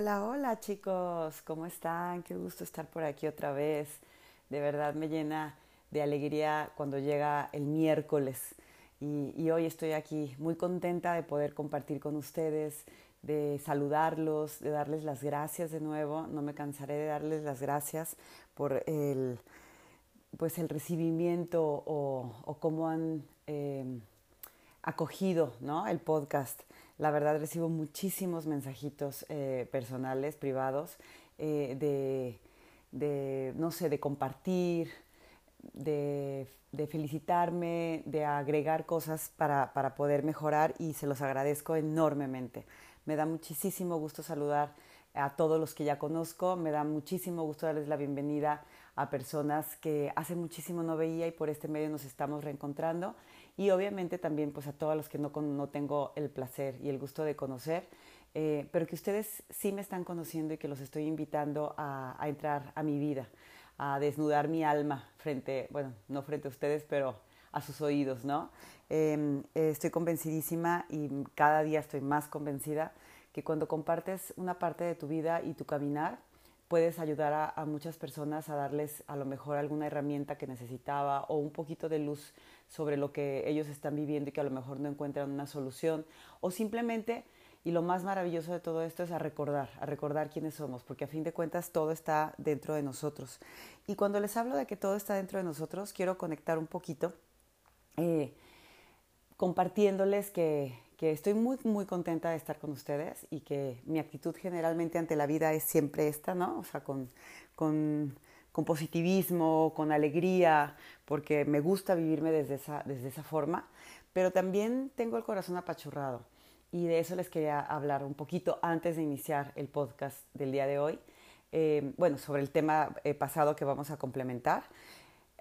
Hola, hola chicos, ¿cómo están? Qué gusto estar por aquí otra vez. De verdad me llena de alegría cuando llega el miércoles y, hoy estoy aquí muy contenta de poder compartir con ustedes, de saludarlos, de darles las gracias de nuevo. No me cansaré de darles las gracias por el, pues el recibimiento o, cómo han eh, acogido ¿no? el podcast. La verdad recibo muchísimos mensajitos eh, personales, privados, eh, de, no sé, de compartir, de, felicitarme, de agregar cosas para, para, poder mejorar y se los agradezco enormemente. Me da muchísimo gusto saludar a todos los que ya conozco, me da muchísimo gusto darles la bienvenida a personas que hace muchísimo no veía y por este medio nos estamos reencontrando y obviamente también pues a todos los que no, no tengo el placer y el gusto de conocer, eh, pero que ustedes sí me están conociendo y que los estoy invitando a, entrar a mi vida, a desnudar mi alma frente, bueno, no frente a ustedes, pero a sus oídos, ¿no? Em, estoy convencidísima y cada día estoy más convencida que cuando compartes una parte de tu vida y tu caminar, puedes ayudar a, muchas personas a darles a lo mejor alguna herramienta que necesitaba o un poquito de luz sobre lo que ellos están viviendo y que a lo mejor no encuentran una solución o simplemente y lo más maravilloso de todo esto es a recordar, a recordar quiénes somos, porque a fin de cuentas todo está dentro de nosotros. Y cuando les hablo de que todo está dentro de nosotros, quiero conectar un poquito eh, compartiéndoles que, que estoy muy, muy contenta de estar con ustedes y que mi actitud generalmente ante la vida es siempre esta, ¿no? O sea, con, con, con positivismo, con alegría, porque me gusta vivirme desde esa, desde esa forma, pero también tengo el corazón apachurrado y de eso les quería hablar un poquito antes de iniciar el podcast del día de hoy. Eh, bueno, sobre el tema eh, pasado que vamos a complementar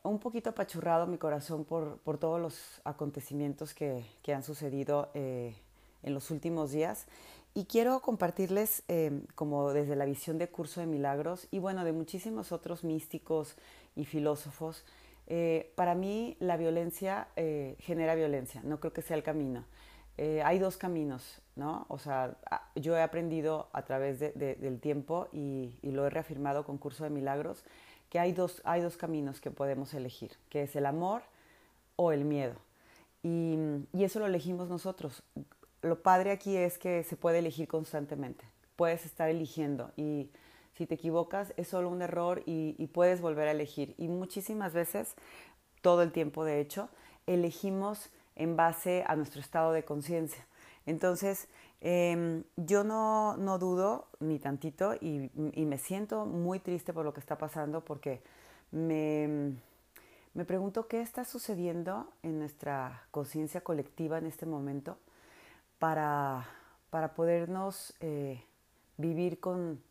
un poquito apachurrado mi corazón por, por todos los acontecimientos que, que han sucedido eh, en los últimos días. Y quiero compartirles, eh, como desde la visión de Curso de Milagros y bueno, de muchísimos otros místicos y filósofos, eh, para mí la violencia genera violencia, no creo que sea el camino. hay dos caminos, ¿no? O sea, yo he aprendido a través del tiempo y, y, lo he reafirmado con Curso de Milagros, que hay dos, hay dos caminos que podemos elegir, que es el amor o el miedo. Y, y, eso lo elegimos nosotros. Lo padre aquí es que se puede elegir constantemente. Puedes estar eligiendo y si te equivocas es solo un error y, puedes volver a elegir. Y muchísimas veces, todo el tiempo de hecho, elegimos en base a nuestro estado de conciencia. Entonces, Em, yo no, no, dudo ni tantito y, y, me siento muy triste por lo que está pasando porque me, me pregunto qué está sucediendo en nuestra conciencia colectiva en este momento para, para podernos eh, vivir con,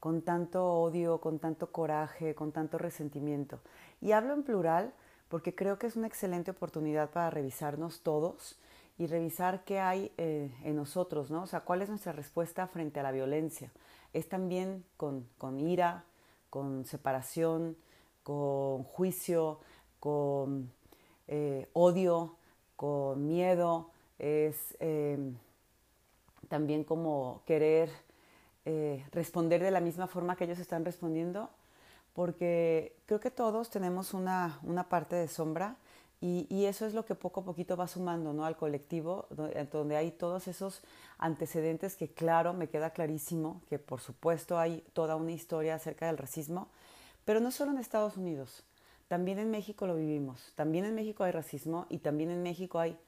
con tanto odio, con tanto coraje, con tanto resentimiento. Y hablo en plural porque creo que es una excelente oportunidad para revisarnos todos y revisar qué hay eh, en nosotros, ¿no? O sea, cuál es nuestra respuesta frente a la violencia. Es también con, con ira, con separación, con juicio, con eh, odio, con miedo, es em, también como querer eh, responder de la misma forma que ellos están respondiendo, porque creo que todos tenemos una, una parte de sombra y, eso es lo que poco a poquito va sumando ¿no? al colectivo, donde hay todos esos antecedentes que, claro, me queda clarísimo que por supuesto hay toda una historia acerca del racismo, pero no solo en Estados Unidos, también en México lo vivimos, también en México hay racismo y también en México hay,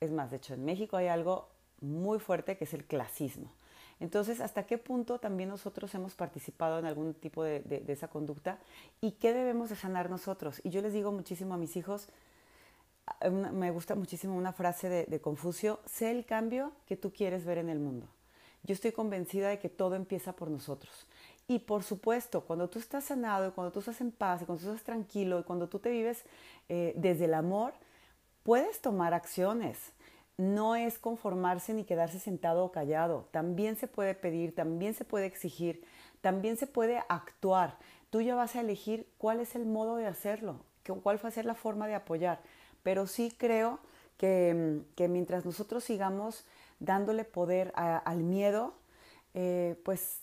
es más, de hecho en México hay algo muy fuerte que es el clasismo. Entonces, ¿hasta qué punto también nosotros hemos participado en algún tipo de, de esa conducta y qué debemos de sanar nosotros? Y yo les digo muchísimo a mis hijos, me gusta muchísimo una frase de, Confucio, sé el cambio que tú quieres ver en el mundo. Yo estoy convencida de que todo empieza por nosotros. Y por supuesto, cuando tú estás sanado, y cuando tú estás en paz, y cuando tú estás tranquilo, y cuando tú te vives eh, desde el amor, puedes tomar acciones. No es conformarse ni quedarse sentado o callado. También se puede pedir, también se puede exigir, también se puede actuar. Tú ya vas a elegir cuál es el modo de hacerlo, cuál va a la forma de apoyar pero sí creo que, mientras nosotros sigamos dándole poder al miedo, eh, pues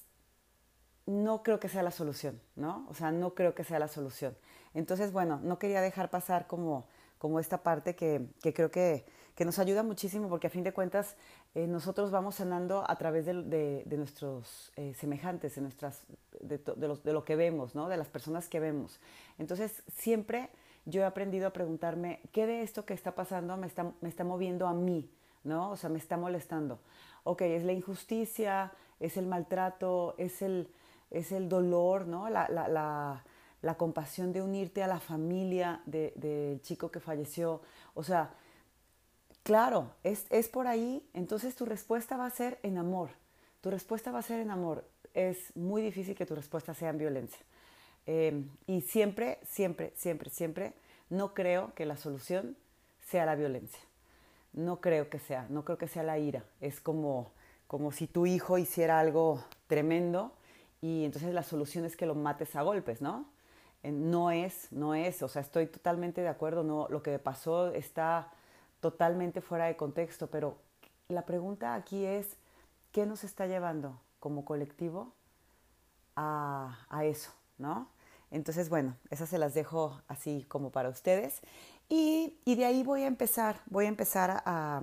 no creo que sea la solución, ¿no? O sea, no creo que sea la solución. Entonces, bueno, no quería dejar pasar como, como esta parte que, que creo que, que, nos ayuda muchísimo porque a fin de cuentas eh, nosotros vamos sanando a través de, de, nuestros eh, semejantes, de, nuestras, de, los, de, lo que vemos, ¿no? De las personas que vemos. Entonces, siempre yo he aprendido a preguntarme, ¿qué de esto que está pasando me está, me está moviendo a mí? ¿No? O sea, me está molestando. Ok, es la injusticia, es el maltrato, es el, es el dolor, ¿no? La, la, la, la, compasión de unirte a la familia del de chico que falleció. O sea, claro, es, es por ahí, entonces tu respuesta va a ser en amor. Tu respuesta va a ser en amor. Es muy difícil que tu respuesta sea en violencia. Eh, y siempre, siempre, siempre, siempre, no creo que la solución sea la violencia. No creo que sea, no creo que sea la ira. Es como, como si tu hijo hiciera algo tremendo y entonces la solución es que lo mates a golpes, ¿no? Eh, no es, no es, o sea, estoy totalmente de acuerdo, no, lo que pasó está totalmente fuera de contexto, pero la pregunta aquí es, ¿qué nos está llevando como colectivo a, a eso, ¿no? Entonces, bueno, esas se las dejo así como para ustedes. Y, y de ahí voy a empezar, voy a empezar a,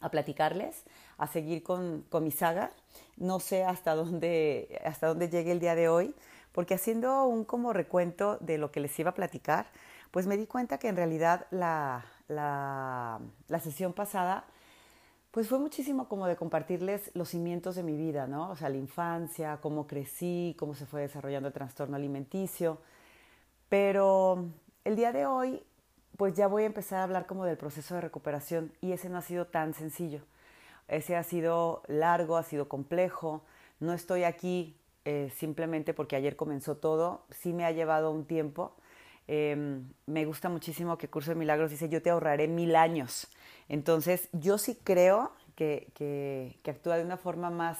a platicarles, a seguir con, con, mi saga. No sé hasta dónde, hasta dónde llegue el día de hoy, porque haciendo un como recuento de lo que les iba a platicar, pues me di cuenta que en realidad la, la, sesión pasada pues fue muchísimo como de compartirles los cimientos de mi vida, ¿no? O sea, la infancia, cómo crecí, cómo se fue desarrollando el trastorno alimenticio. Pero el día de hoy pues ya voy a empezar a hablar como del proceso de recuperación y ese no ha sido tan sencillo. Ese ha sido largo, ha sido complejo. No estoy aquí eh, simplemente porque ayer comenzó todo. Sí me ha llevado un tiempo. Eh, me gusta muchísimo que Curso de Milagros dice, yo te ahorraré mil años. Entonces, yo sí creo que, que, que actúa de una forma más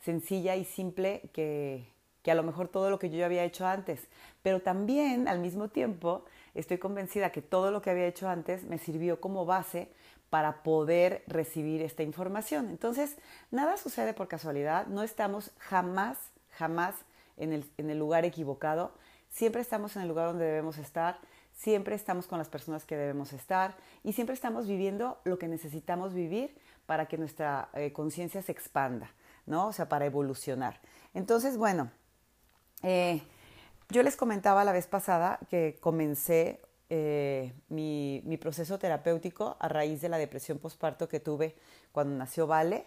sencilla y simple que, que a lo mejor todo lo que yo había hecho antes. Pero también, al mismo tiempo, estoy convencida que todo lo que había hecho antes me sirvió como base para poder recibir esta información. Entonces, nada sucede por casualidad, no estamos jamás, jamás en el, lugar equivocado, siempre estamos en el lugar donde debemos estar, siempre estamos con las personas que debemos estar y siempre estamos viviendo lo que necesitamos vivir para que nuestra eh, conciencia se expanda, ¿no? O sea, para evolucionar. Entonces, bueno, eh, yo les comentaba la vez pasada que comencé eh, mi, mi, proceso terapéutico a raíz de la depresión postparto que tuve cuando nació Vale.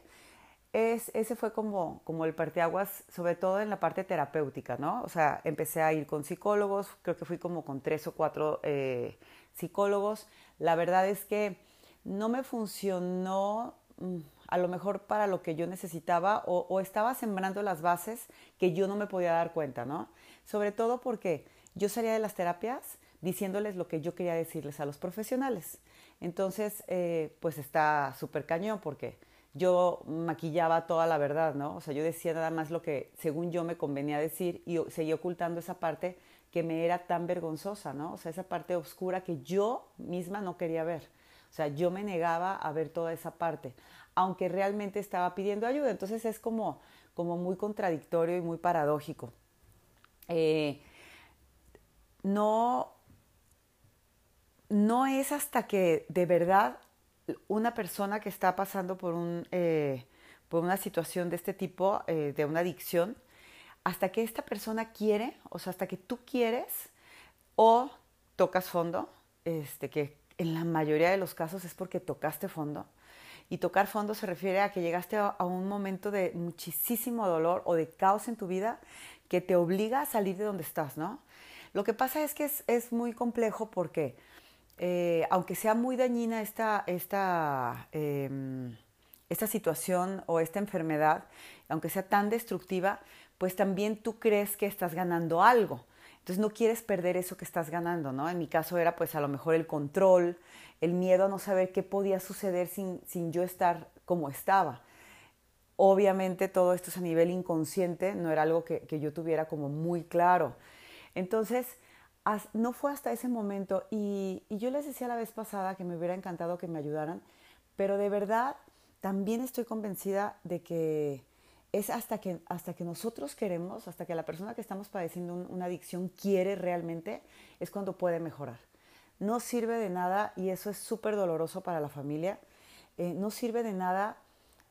Es, ese fue como, como el parteaguas, sobre todo en la parte terapéutica, ¿no? O sea, empecé a ir con psicólogos, creo que fui como con tres o cuatro eh, psicólogos. La verdad es que no me funcionó mm, a lo mejor para lo que yo necesitaba o, estaba sembrando las bases que yo no me podía dar cuenta, ¿no? Sobre todo porque yo salía de las terapias diciéndoles lo que yo quería decirles a los profesionales. Entonces, eh, pues está súper cañón porque yo maquillaba toda la verdad, ¿no? O sea, yo decía nada más lo que según yo me convenía decir y seguía ocultando esa parte que me era tan vergonzosa, ¿no? O sea, esa parte oscura que yo misma no quería ver. O sea, yo me negaba a ver toda esa parte, aunque realmente estaba pidiendo ayuda. Entonces es como, como muy contradictorio y muy paradójico. Eh, no, no es hasta que de verdad una persona que está pasando por, un, eh, por una situación de este tipo, eh, de una adicción, hasta que esta persona quiere, o sea, hasta que tú quieres o tocas fondo, este, que en la mayoría de los casos es porque tocaste fondo. Y tocar fondo se refiere a que llegaste a, a un momento de muchísimo dolor o de caos en tu vida que te obliga a salir de donde estás, ¿no? Lo que pasa es que es, es muy complejo porque, eh, aunque sea muy dañina esta, esta, eh, esta situación o esta enfermedad, aunque sea tan destructiva, pues también tú crees que estás ganando algo. Entonces no quieres perder eso que estás ganando, ¿no? En mi caso era pues a lo mejor el control, el miedo a no saber qué podía suceder sin, sin yo estar como estaba. Obviamente todo esto es a nivel inconsciente, no era algo que, que yo tuviera como muy claro. Entonces, no fue hasta ese momento y, yo les decía la vez pasada que me hubiera encantado que me ayudaran, pero de verdad también estoy convencida de que es hasta que, hasta que nosotros queremos, hasta que la persona que estamos padeciendo una adicción quiere realmente, es cuando puede mejorar. No sirve de nada, y eso es súper doloroso para la familia, eh, no sirve de nada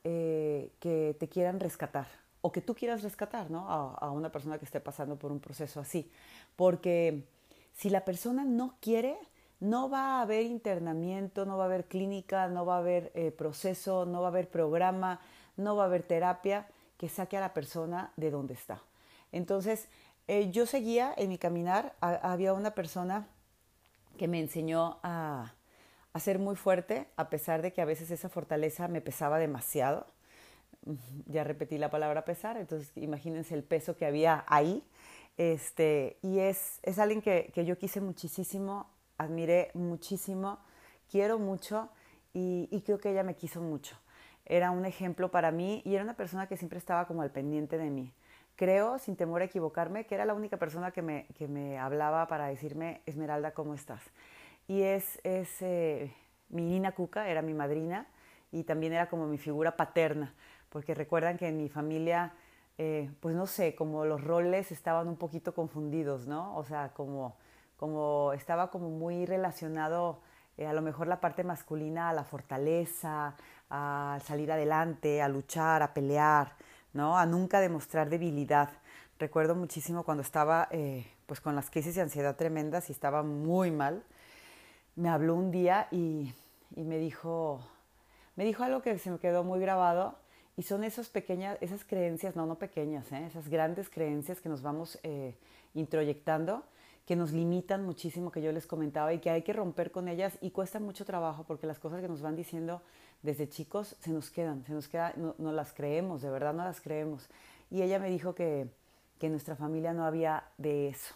eh, que te quieran rescatar o que tú quieras rescatar ¿no? a, a una persona que esté pasando por un proceso así. Porque si la persona no quiere, no va a haber internamiento, no va a haber clínica, no va a haber eh, proceso, no va a haber programa, no va a haber terapia que saque a la persona de donde está. Entonces, eh, yo seguía en mi caminar, había una persona que me enseñó a, a ser muy fuerte, a pesar de que a veces esa fortaleza me pesaba demasiado. Ya repetí la palabra pesar, entonces imagínense el peso que había ahí. Este, y es, es alguien que, que yo quise muchísimo admiré muchísimo, quiero mucho y, creo que ella me quiso mucho. Era un ejemplo para mí y era una persona que siempre estaba como al pendiente de mí. Creo, sin temor a equivocarme, que era la única persona que me, que me hablaba para decirme, Esmeralda, ¿cómo estás? Y es, es eh, mi Nina Cuca, era mi madrina y también era como mi figura paterna, porque recuerdan que en mi familia, eh, pues no sé, como los roles estaban un poquito confundidos, ¿no? O sea, como como estaba como muy relacionado eh, a lo mejor la parte masculina a la fortaleza, a salir adelante, a luchar, a pelear, ¿no? A nunca demostrar debilidad. Recuerdo muchísimo cuando estaba eh, pues con las crisis de ansiedad tremendas y estaba muy mal. Me habló un día y, me dijo, me dijo algo que se me quedó muy grabado y son esas pequeñas, esas creencias, no, no pequeñas, ¿eh? esas grandes creencias que nos vamos introyectando que nos limitan muchísimo, que yo les comentaba, y que hay que romper con ellas y cuesta mucho trabajo porque las cosas que nos van diciendo desde chicos se nos quedan, se nos queda, no, las creemos, de verdad no las creemos. Y ella me dijo que, que en nuestra familia no había de eso.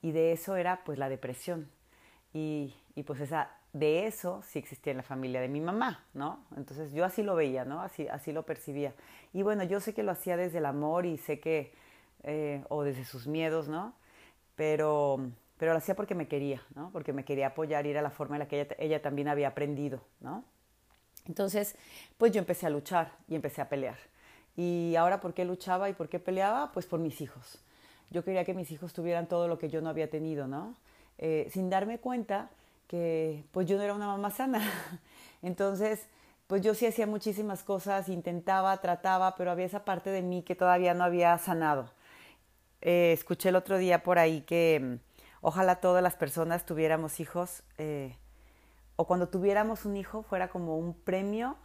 Y de eso era pues la depresión. Y, y pues esa, de eso sí existía en la familia de mi mamá, ¿no? Entonces yo así lo veía, ¿no? Así, así lo percibía. Y bueno, yo sé que lo hacía desde el amor y sé que, eh, o desde sus miedos, ¿no? pero, pero lo hacía porque me quería, ¿no? Porque me quería apoyar y era la forma en la que ella, ella también había aprendido, ¿no? Entonces, pues yo empecé a luchar y empecé a pelear. Y ahora, ¿por qué luchaba y por qué peleaba? Pues por mis hijos. Yo quería que mis hijos tuvieran todo lo que yo no había tenido, ¿no? Eh, sin darme cuenta que pues yo no era una mamá sana. Entonces, pues yo sí hacía muchísimas cosas, intentaba, trataba, pero había esa parte de mí que todavía no había sanado. Eh, escuché el otro día por ahí que mm, ojalá todas las personas tuviéramos hijos eh, o cuando tuviéramos un hijo fuera como un premio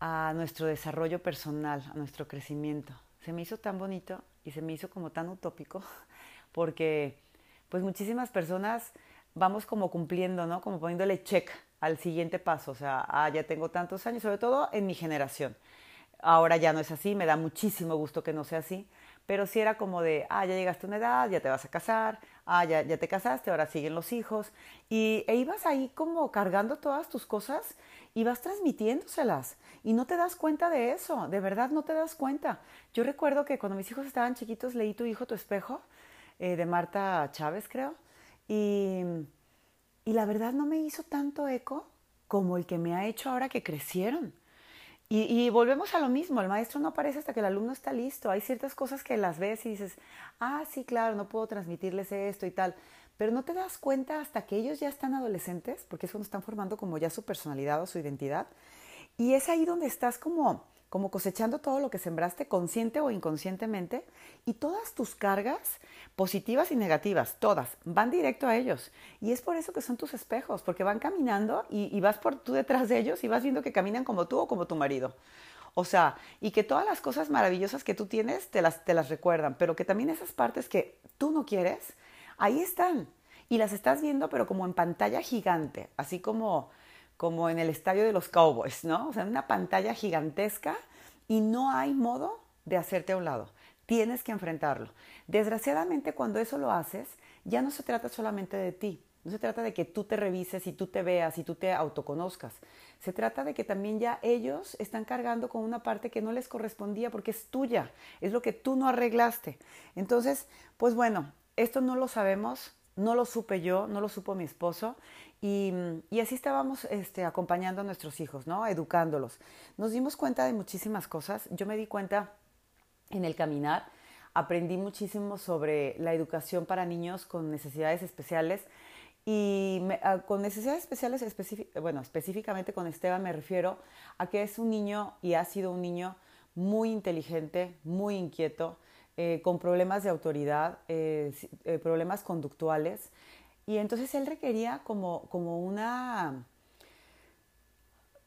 a nuestro desarrollo personal, a nuestro crecimiento. Se me hizo tan bonito y se me hizo como tan utópico porque pues muchísimas personas vamos como cumpliendo, ¿no? Como poniéndole check al siguiente paso, o sea, ah, ya tengo tantos años, sobre todo en mi generación. Ahora ya no es así, me da muchísimo gusto que no sea así, pero sí era como de, ah, ya llegaste a una edad, ya te vas a casar, ah, ya, ya te casaste, ahora siguen los hijos. Y e ibas ahí como cargando todas tus cosas y vas transmitiéndoselas. Y no te das cuenta de eso, de verdad no te das cuenta. Yo recuerdo que cuando mis hijos estaban chiquitos leí Tu hijo, tu espejo, eh, de Marta Chávez, creo. Y, y la verdad no me hizo tanto eco como el que me ha hecho ahora que crecieron. Y, volvemos a lo mismo, el maestro no aparece hasta que el alumno está listo. Hay ciertas cosas que las ves y dices, ah, sí, claro, no puedo transmitirles esto y tal. Pero no te das cuenta hasta que ellos ya están adolescentes, porque es cuando están formando como ya su personalidad o su identidad. Y es ahí donde estás como como cosechando todo lo que sembraste consciente o inconscientemente y todas tus cargas, positivas y negativas, todas, van directo a ellos. Y es por eso que son tus espejos, porque van caminando y, vas por tú detrás de ellos y vas viendo que caminan como tú o como tu marido. O sea, y que todas las cosas maravillosas que tú tienes te las, te las recuerdan, pero que también esas partes que tú no quieres, ahí están. Y las estás viendo, pero como en pantalla gigante, así como como en el estadio de los Cowboys, ¿no? O sea, una pantalla gigantesca y no hay modo de hacerte a un lado. Tienes que enfrentarlo. Desgraciadamente, cuando eso lo haces, ya no se trata solamente de ti. No se trata de que tú te revises y tú te veas y tú te autoconozcas. Se trata de que también ya ellos están cargando con una parte que no les correspondía porque es tuya, es lo que tú no arreglaste. Entonces, pues bueno, esto no lo sabemos, no lo supe yo, no lo supo mi esposo y, así estábamos este, acompañando a nuestros hijos, ¿no? Educándolos. Nos dimos cuenta de muchísimas cosas. Yo me di cuenta en el caminar. Aprendí muchísimo sobre la educación para niños con necesidades especiales y ah, con necesidades especiales, bueno, específicamente con Esteban me refiero a que es un niño y ha sido un niño muy inteligente, muy inquieto, eh, con problemas de autoridad, eh, eh, problemas conductuales. Y entonces él requería como, como una,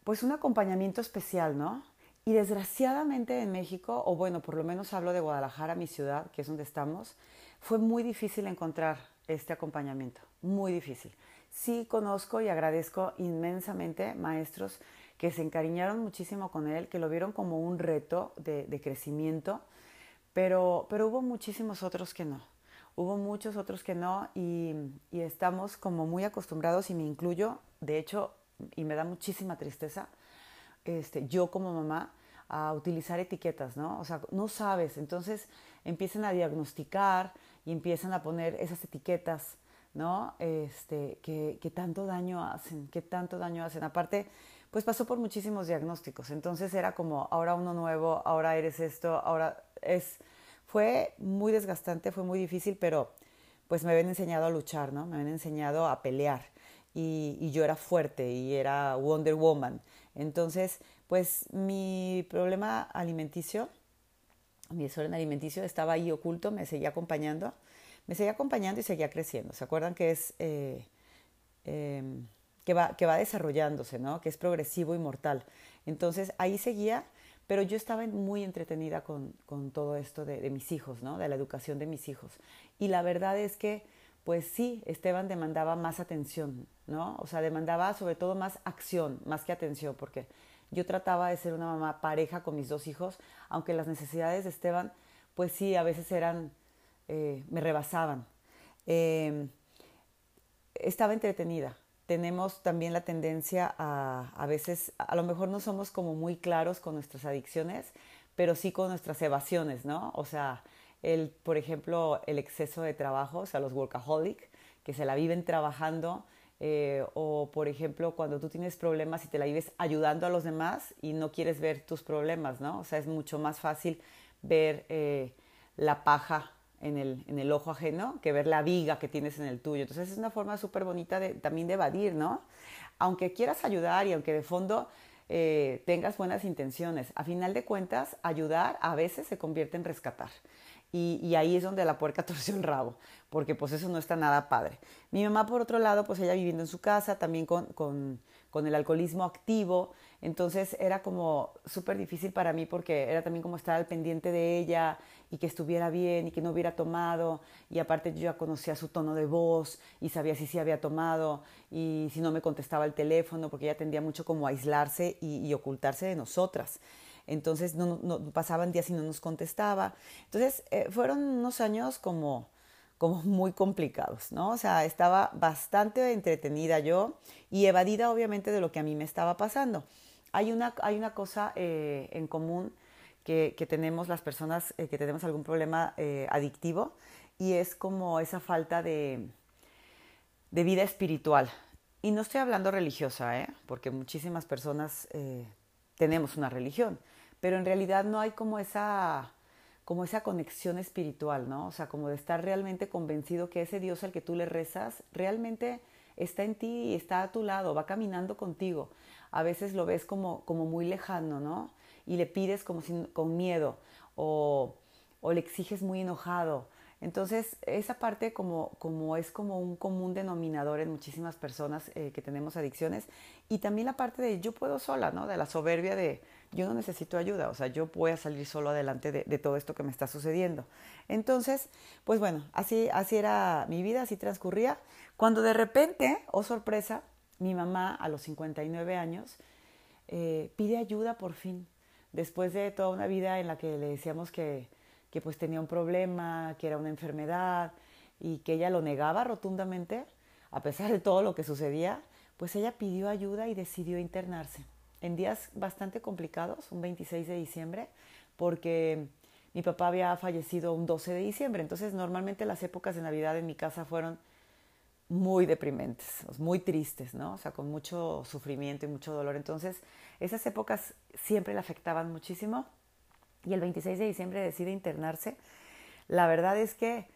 pues un acompañamiento especial, ¿no? Y desgraciadamente en México, o bueno, por lo menos hablo de Guadalajara, mi ciudad, que es donde estamos, fue muy difícil encontrar este acompañamiento, muy difícil. Sí conozco y agradezco inmensamente maestros que se encariñaron muchísimo con él, que lo vieron como un reto de, crecimiento, pero, pero hubo muchísimos otros que no. Hubo muchos otros que no y, y, estamos como muy acostumbrados y me incluyo, de hecho, y me da muchísima tristeza, este, yo como mamá, a utilizar etiquetas, ¿no? O sea, no sabes, entonces empiezan a diagnosticar y empiezan a poner esas etiquetas, ¿no? Este, que, que tanto daño hacen, que tanto daño hacen. Aparte, pues pasó por muchísimos diagnósticos, entonces era como, ahora uno nuevo, ahora eres esto, ahora es... Fue muy desgastante, fue muy difícil, pero pues me habían enseñado a luchar, ¿no? Me habían enseñado a pelear y, yo era fuerte y era Wonder Woman. Entonces, pues mi problema alimenticio, mi desorden alimenticio estaba ahí oculto, me seguía acompañando, me seguía acompañando y seguía creciendo. ¿Se acuerdan que es... Eh, em, que va, que va desarrollándose, ¿no? que es progresivo y mortal. Entonces ahí seguía, pero yo estaba muy entretenida con, con todo esto de, mis hijos, ¿no? de la educación de mis hijos. Y la verdad es que, pues sí, Esteban demandaba más atención, ¿no? O sea, demandaba sobre todo más acción, más que atención, porque yo trataba de ser una mamá pareja con mis dos hijos, aunque las necesidades de Esteban, pues sí, a veces eran, eh, me rebasaban. Eh, estaba entretenida, tenemos también la tendencia a, a veces, a lo mejor no somos como muy claros con nuestras adicciones, pero sí con nuestras evasiones, ¿no? O sea, el, por ejemplo, el exceso de trabajo, o sea, los workaholic, que se la viven trabajando, eh, o por ejemplo, cuando tú tienes problemas y te la vives ayudando a los demás y no quieres ver tus problemas, ¿no? O sea, es mucho más fácil ver eh, la paja en el, en el ojo ajeno que ver la viga que tienes en el tuyo. Entonces es una forma súper bonita de, también de evadir, ¿no? Aunque quieras ayudar y aunque de fondo eh, tengas buenas intenciones, a final de cuentas, ayudar a veces se convierte en rescatar. Y, ahí es donde la puerca torció el rabo, porque pues eso no está nada padre. Mi mamá, por otro lado, pues ella viviendo en su casa, también con, con, con el alcoholismo activo, entonces era como súper difícil para mí porque era también como estar al pendiente de ella y que estuviera bien y que no hubiera tomado. Y aparte yo ya conocía su tono de voz y sabía si sí había tomado y si no me contestaba el teléfono porque ella tendía mucho como aislarse y, ocultarse de nosotras. Entonces no, no, pasaban días y no nos contestaba. Entonces eh, fueron unos años como como muy complicados, ¿no? O sea, estaba bastante entretenida yo y evadida obviamente de lo que a mí me estaba pasando. Hay una, hay una cosa eh, en común que, tenemos las personas eh, que tenemos algún problema eh, adictivo y es como esa falta de, de, vida espiritual. Y no estoy hablando religiosa, ¿eh? porque muchísimas personas tenemos una religión, pero en realidad no hay como esa, como esa conexión espiritual, ¿no? O sea, como de estar realmente convencido que ese Dios al que tú le rezas realmente está en ti y está a tu lado, va caminando contigo a veces lo ves como, como muy lejano, ¿no? Y le pides como con miedo o, o, le exiges muy enojado. Entonces, esa parte como, como es como un común denominador en muchísimas personas eh, que tenemos adicciones. Y también la parte de yo puedo sola, ¿no? De la soberbia de yo no necesito ayuda, o sea, yo voy a salir solo adelante de, todo esto que me está sucediendo. Entonces, pues bueno, así, así era mi vida, así transcurría. Cuando de repente, oh sorpresa, mi mamá a los 59 años eh, pide ayuda por fin, después de toda una vida en la que le decíamos que, que pues tenía un problema, que era una enfermedad y que ella lo negaba rotundamente, a pesar de todo lo que sucedía, pues ella pidió ayuda y decidió internarse en días bastante complicados, un 26 de diciembre, porque mi papá había fallecido un 12 de diciembre, entonces normalmente las épocas de Navidad en mi casa fueron muy deprimentes, muy tristes, ¿no? O sea, con mucho sufrimiento y mucho dolor. Entonces, esas épocas siempre le afectaban muchísimo. y el 26 de diciembre decide internarse, la verdad es que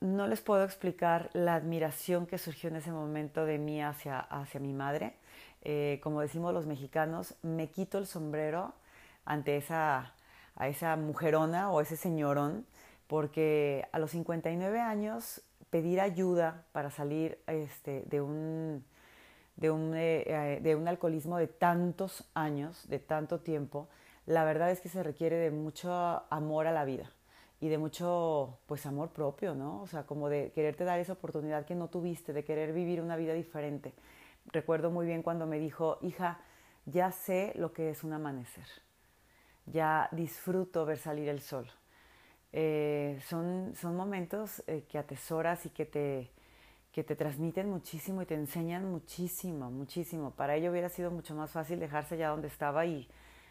no les puedo explicar la admiración que surgió en ese momento de mí hacia, hacia mi madre. Eh, como decimos los mexicanos, me quito el sombrero ante esa, a esa mujerona o ese señorón, porque a los 59 años pedir ayuda para salir este, de, un, de, un, eh, eh, de un alcoholismo de tantos años, de tanto tiempo, la verdad es que se requiere de mucho amor a la vida y de mucho pues amor propio, ¿no? O sea, como de quererte dar esa oportunidad que no tuviste, de querer vivir una vida diferente. Recuerdo muy bien cuando me dijo, hija, ya sé lo que es un amanecer, ya disfruto ver salir el sol. Eh, son, son momentos que atesoras y que te, que te transmiten muchísimo y te enseñan muchísimo, muchísimo. Para ello hubiera sido mucho más fácil dejarse ya donde estaba y,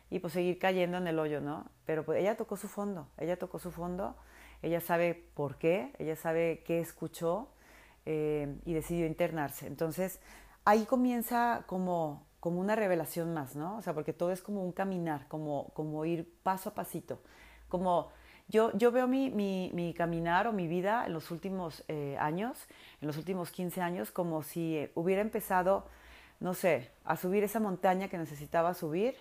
y pues seguir cayendo en el hoyo, ¿no? Pero pues ella tocó su fondo, ella tocó su fondo, ella sabe por qué, ella sabe qué escuchó eh, y decidió internarse. Entonces ahí comienza como, como una revelación más, ¿no? O sea, porque todo es como un caminar, como, como ir paso a pasito, como... Yo, yo veo mi, mi, mi, caminar o mi vida en los últimos eh, años, en los últimos 15 años, como si hubiera empezado, no sé, a subir esa montaña que necesitaba subir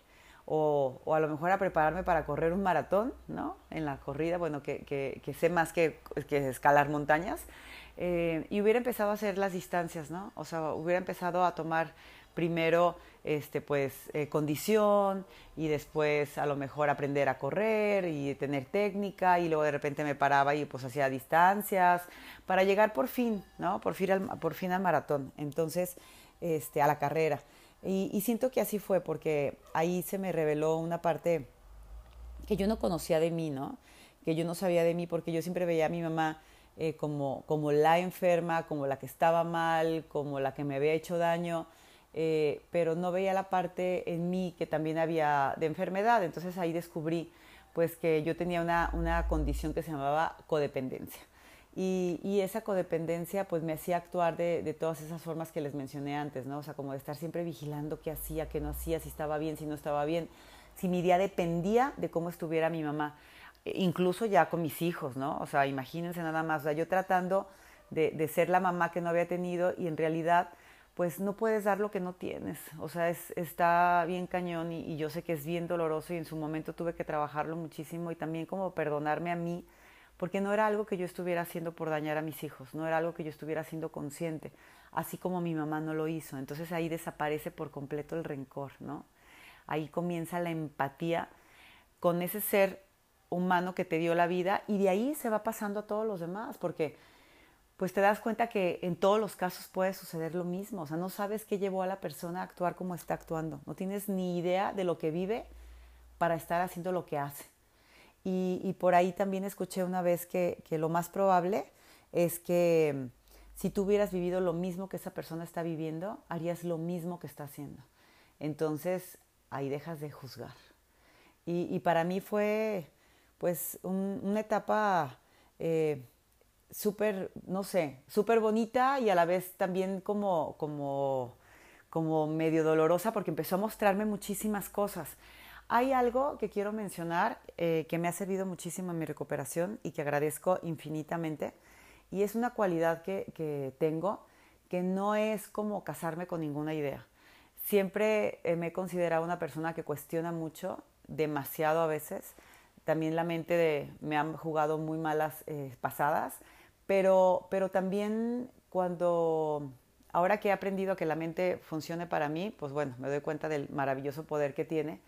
o, o, a lo mejor a prepararme para correr un maratón, ¿no? En la corrida, bueno, que, que, que sé más que, que escalar montañas, eh, y hubiera empezado a hacer las distancias, ¿no? O sea, hubiera empezado a tomar primero, este, pues, eh, condición y después a lo mejor aprender a correr y tener técnica y luego de repente me paraba y pues hacía distancias para llegar por fin, ¿no? Por fin al, por fin al maratón, entonces, este, a la carrera. Y, siento que así fue, porque ahí se me reveló una parte que yo no conocía de mí, ¿no? Que yo no sabía de mí, porque yo siempre veía a mi mamá eh, como, como la enferma, como la que estaba mal, como la que me había hecho daño, eh, pero no veía la parte en mí que también había de enfermedad. Entonces ahí descubrí pues que yo tenía una, una condición que se llamaba codependencia. Y, esa codependencia pues me hacía actuar de, todas esas formas que les mencioné antes, ¿no? O sea, como de estar siempre vigilando qué hacía, qué no hacía, si estaba bien, si no estaba bien, si mi día dependía de cómo estuviera mi mamá, e incluso ya con mis hijos, ¿no? O sea, imagínense nada más, o sea, yo tratando de, ser la mamá que no había tenido y en realidad pues no puedes dar lo que no tienes, o sea, es, está bien cañón y, y yo sé que es bien doloroso y en su momento tuve que trabajarlo muchísimo y también como perdonarme a mí porque no era algo que yo estuviera haciendo por dañar a mis hijos, no era algo que yo estuviera haciendo consciente, así como mi mamá no lo hizo. Entonces ahí desaparece por completo el rencor, ¿no? Ahí comienza la empatía con ese ser humano que te dio la vida y de ahí se va pasando a todos los demás, porque pues te das cuenta que en todos los casos puede suceder lo mismo, o sea, no sabes qué llevó a la persona a actuar como está actuando, no tienes ni idea de lo que vive para estar haciendo lo que hace. Y, por ahí también escuché una vez que, lo más probable es que mm, si tú hubieras vivido lo mismo que esa persona está viviendo, harías lo mismo que está haciendo. Entonces, ahí dejas de juzgar. Y, para mí fue, pues, una etapa eh, súper, no sé, súper bonita y a la vez también como, como, como medio dolorosa porque empezó a mostrarme muchísimas cosas. Hay algo que quiero mencionar eh, que me ha servido muchísimo en mi recuperación y que agradezco infinitamente. Y es una cualidad que, tengo que no es como casarme con ninguna idea. Siempre eh, me he considerado una persona que cuestiona mucho, demasiado a veces. También la mente me ha jugado muy malas eh, pasadas, pero, pero también cuando, ahora que he aprendido que la mente funcione para mí, pues bueno, me doy cuenta del maravilloso poder que tiene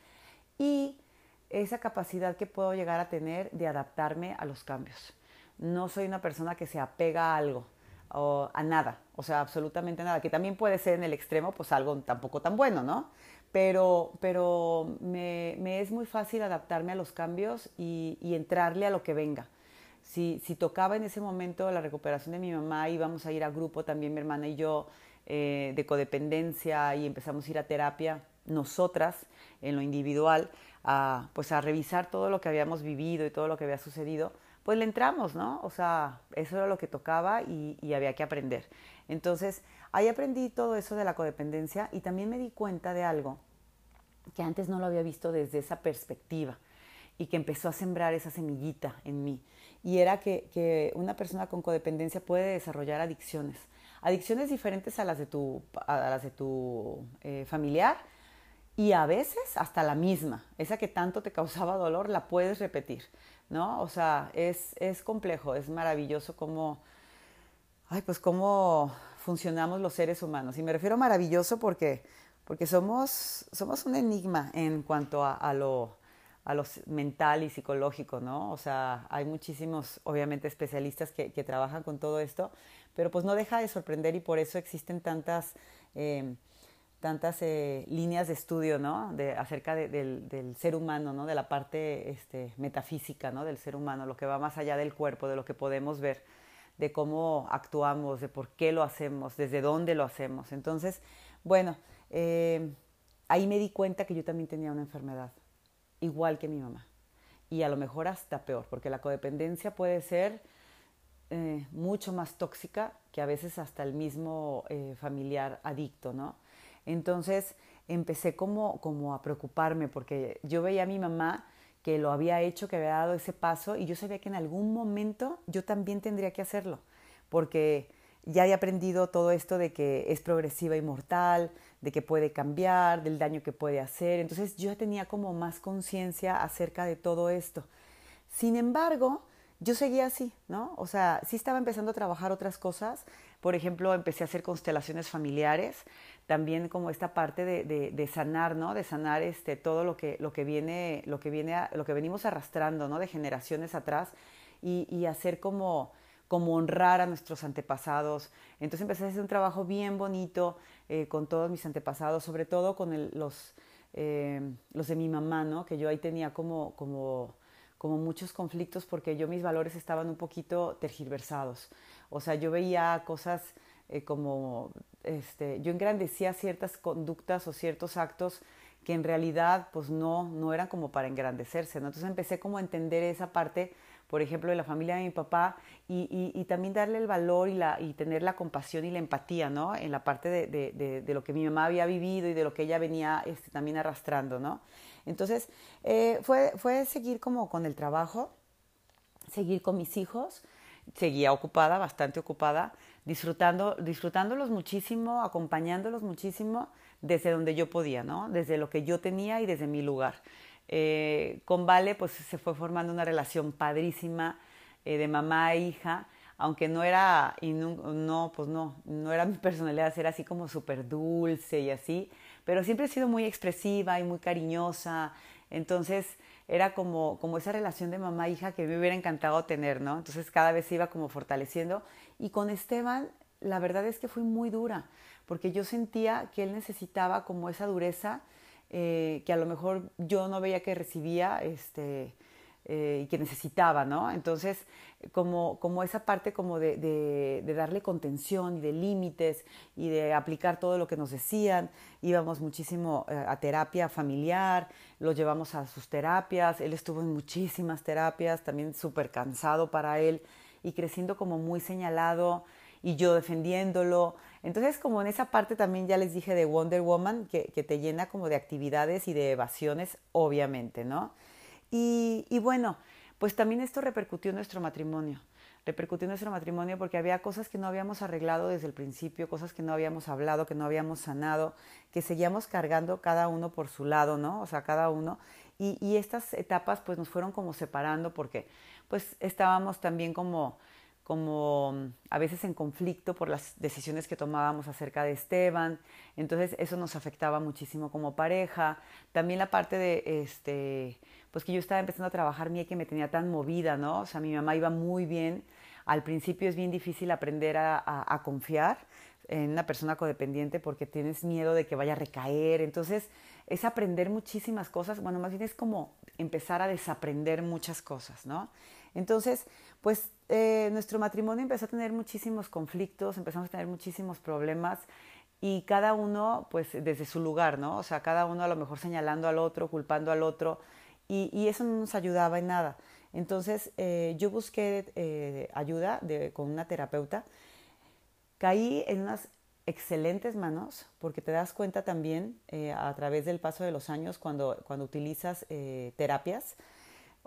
y esa capacidad que puedo llegar a tener de adaptarme a los cambios. No soy una persona que se apega a algo o a nada, o sea, absolutamente nada, que también puede ser en el extremo, pues algo tampoco tan bueno, ¿no? Pero, pero me, es muy fácil adaptarme a los cambios y, entrarle a lo que venga. Si, tocaba en ese momento la recuperación de mi mamá, íbamos a ir a grupo también mi hermana y yo eh, de codependencia y empezamos a ir a terapia, nosotras en lo individual a, pues a revisar todo lo que habíamos vivido y todo lo que había sucedido, pues le entramos, ¿no? O sea, eso era lo que tocaba y, había que aprender. Entonces, ahí aprendí todo eso de la codependencia y también me di cuenta de algo que antes no lo había visto desde esa perspectiva. y que empezó a sembrar esa semillita en mí. Y era que, una persona con codependencia puede desarrollar adicciones. Adicciones diferentes a las de tu, a las de tu eh, familiar y a veces hasta la misma. Esa que tanto te causaba dolor la puedes repetir, ¿no? O sea, es, es complejo, es maravilloso cómo, ay, pues cómo funcionamos los seres humanos. Y me refiero a maravilloso porque, porque somos, somos un enigma en cuanto a, lo, a lo mental y psicológico, ¿no? O sea, hay muchísimos, obviamente, especialistas que, que trabajan con todo esto, pero pues no deja de sorprender y por eso existen tantas... Eh, tantas eh, líneas de estudio, ¿no? De, acerca del, del, ser humano, ¿no? De la parte este, metafísica, ¿no? Del ser humano, lo que va más allá del cuerpo, de lo que podemos ver de cómo actuamos, de por qué lo hacemos, desde dónde lo hacemos. Entonces, bueno, eh, ahí me di cuenta que yo también tenía una enfermedad, igual que mi mamá. Y a lo mejor hasta peor, porque la codependencia puede ser eh, mucho más tóxica que a veces hasta el mismo eh, familiar adicto, ¿no? Entonces empecé como, como a preocuparme, porque yo veía a mi mamá que lo había hecho, que había dado ese paso y yo sabía que en algún momento yo también tendría que hacerlo, porque ya he aprendido todo esto de que es progresiva y mortal, de que puede cambiar, del daño que puede hacer, entonces yo tenía como más conciencia acerca de todo esto. Sin embargo, yo seguía así, ¿no? O sea, sí estaba empezando a trabajar otras cosas, por ejemplo, empecé a hacer constelaciones familiares, también como esta parte de, de, sanar, ¿no? De sanar este, todo lo que, lo que viene, lo que viene, lo que venimos arrastrando, ¿no? De generaciones atrás y, y hacer como, como honrar a nuestros antepasados. Entonces empecé a hacer un trabajo bien bonito eh, con todos mis antepasados, sobre todo con los, eh, los de mi mamá, ¿no? Que yo ahí tenía como, como, como muchos conflictos porque yo mis valores estaban un poquito tergiversados. O sea, yo veía cosas eh, como este, yo engrandecía ciertas conductas o ciertos actos que en realidad pues no, no eran como para engrandecerse, ¿no? Entonces empecé como a entender esa parte, por ejemplo, de la familia de mi papá y, y, también darle el valor y, la, y tener la compasión y la empatía, ¿no? En la parte de, de, de, lo que mi mamá había vivido y de lo que ella venía este, también arrastrando, ¿no? Entonces eh, fue, fue seguir como con el trabajo, seguir con mis hijos, seguía ocupada, bastante ocupada, disfrutando, disfrutándolos muchísimo, acompañándolos muchísimo desde donde yo podía, ¿no? Desde lo que yo tenía y desde mi lugar. Eh, con Vale, pues se fue formando una relación padrísima eh, de mamá e hija, aunque no era, y no, pues no, no era mi personalidad ser así como súper dulce y así, pero siempre he sido muy expresiva y muy cariñosa, entonces era como, como esa relación de mamá e hija que me hubiera encantado tener, ¿no? Entonces cada vez iba como fortaleciendo y con Esteban, la verdad es que fui muy dura, porque yo sentía que él necesitaba como esa dureza eh, que a lo mejor yo no veía que recibía este, eh, y que necesitaba, ¿no? Entonces, como, como esa parte como de, de, darle contención y de límites y de aplicar todo lo que nos decían, íbamos muchísimo eh, a terapia familiar, lo llevamos a sus terapias, él estuvo en muchísimas terapias, también súper cansado para él, y creciendo como muy señalado y yo defendiéndolo. Entonces, como en esa parte también ya les dije de Wonder Woman, que, te llena como de actividades y de evasiones, obviamente, ¿no? Y, y, bueno, pues también esto repercutió en nuestro matrimonio. Repercutió en nuestro matrimonio porque había cosas que no habíamos arreglado desde el principio, cosas que no habíamos hablado, que no habíamos sanado, que seguíamos cargando cada uno por su lado, ¿no? O sea, cada uno. Y, y estas etapas pues nos fueron como separando porque pues estábamos también como, como mm, a veces en conflicto por las decisiones que tomábamos acerca de Esteban, entonces eso nos afectaba muchísimo como pareja, también la parte de, este, pues que yo estaba empezando a trabajar mía que me tenía tan movida, ¿no? O sea, mi mamá iba muy bien, al principio es bien difícil aprender a, a confiar en una persona codependiente porque tienes miedo de que vaya a recaer, entonces es aprender muchísimas cosas, bueno, más bien es como empezar a desaprender muchas cosas, ¿no? Entonces, pues eh, nuestro matrimonio empezó a tener muchísimos conflictos, empezamos a tener muchísimos problemas y cada uno, pues desde su lugar, ¿no? O sea, cada uno a lo mejor señalando al otro, culpando al otro y, eso no nos ayudaba en nada. Entonces, eh, yo busqué eh, ayuda de, con una terapeuta, caí en unas excelentes manos, porque te das cuenta también a través del paso de los años cuando, cuando utilizas terapias,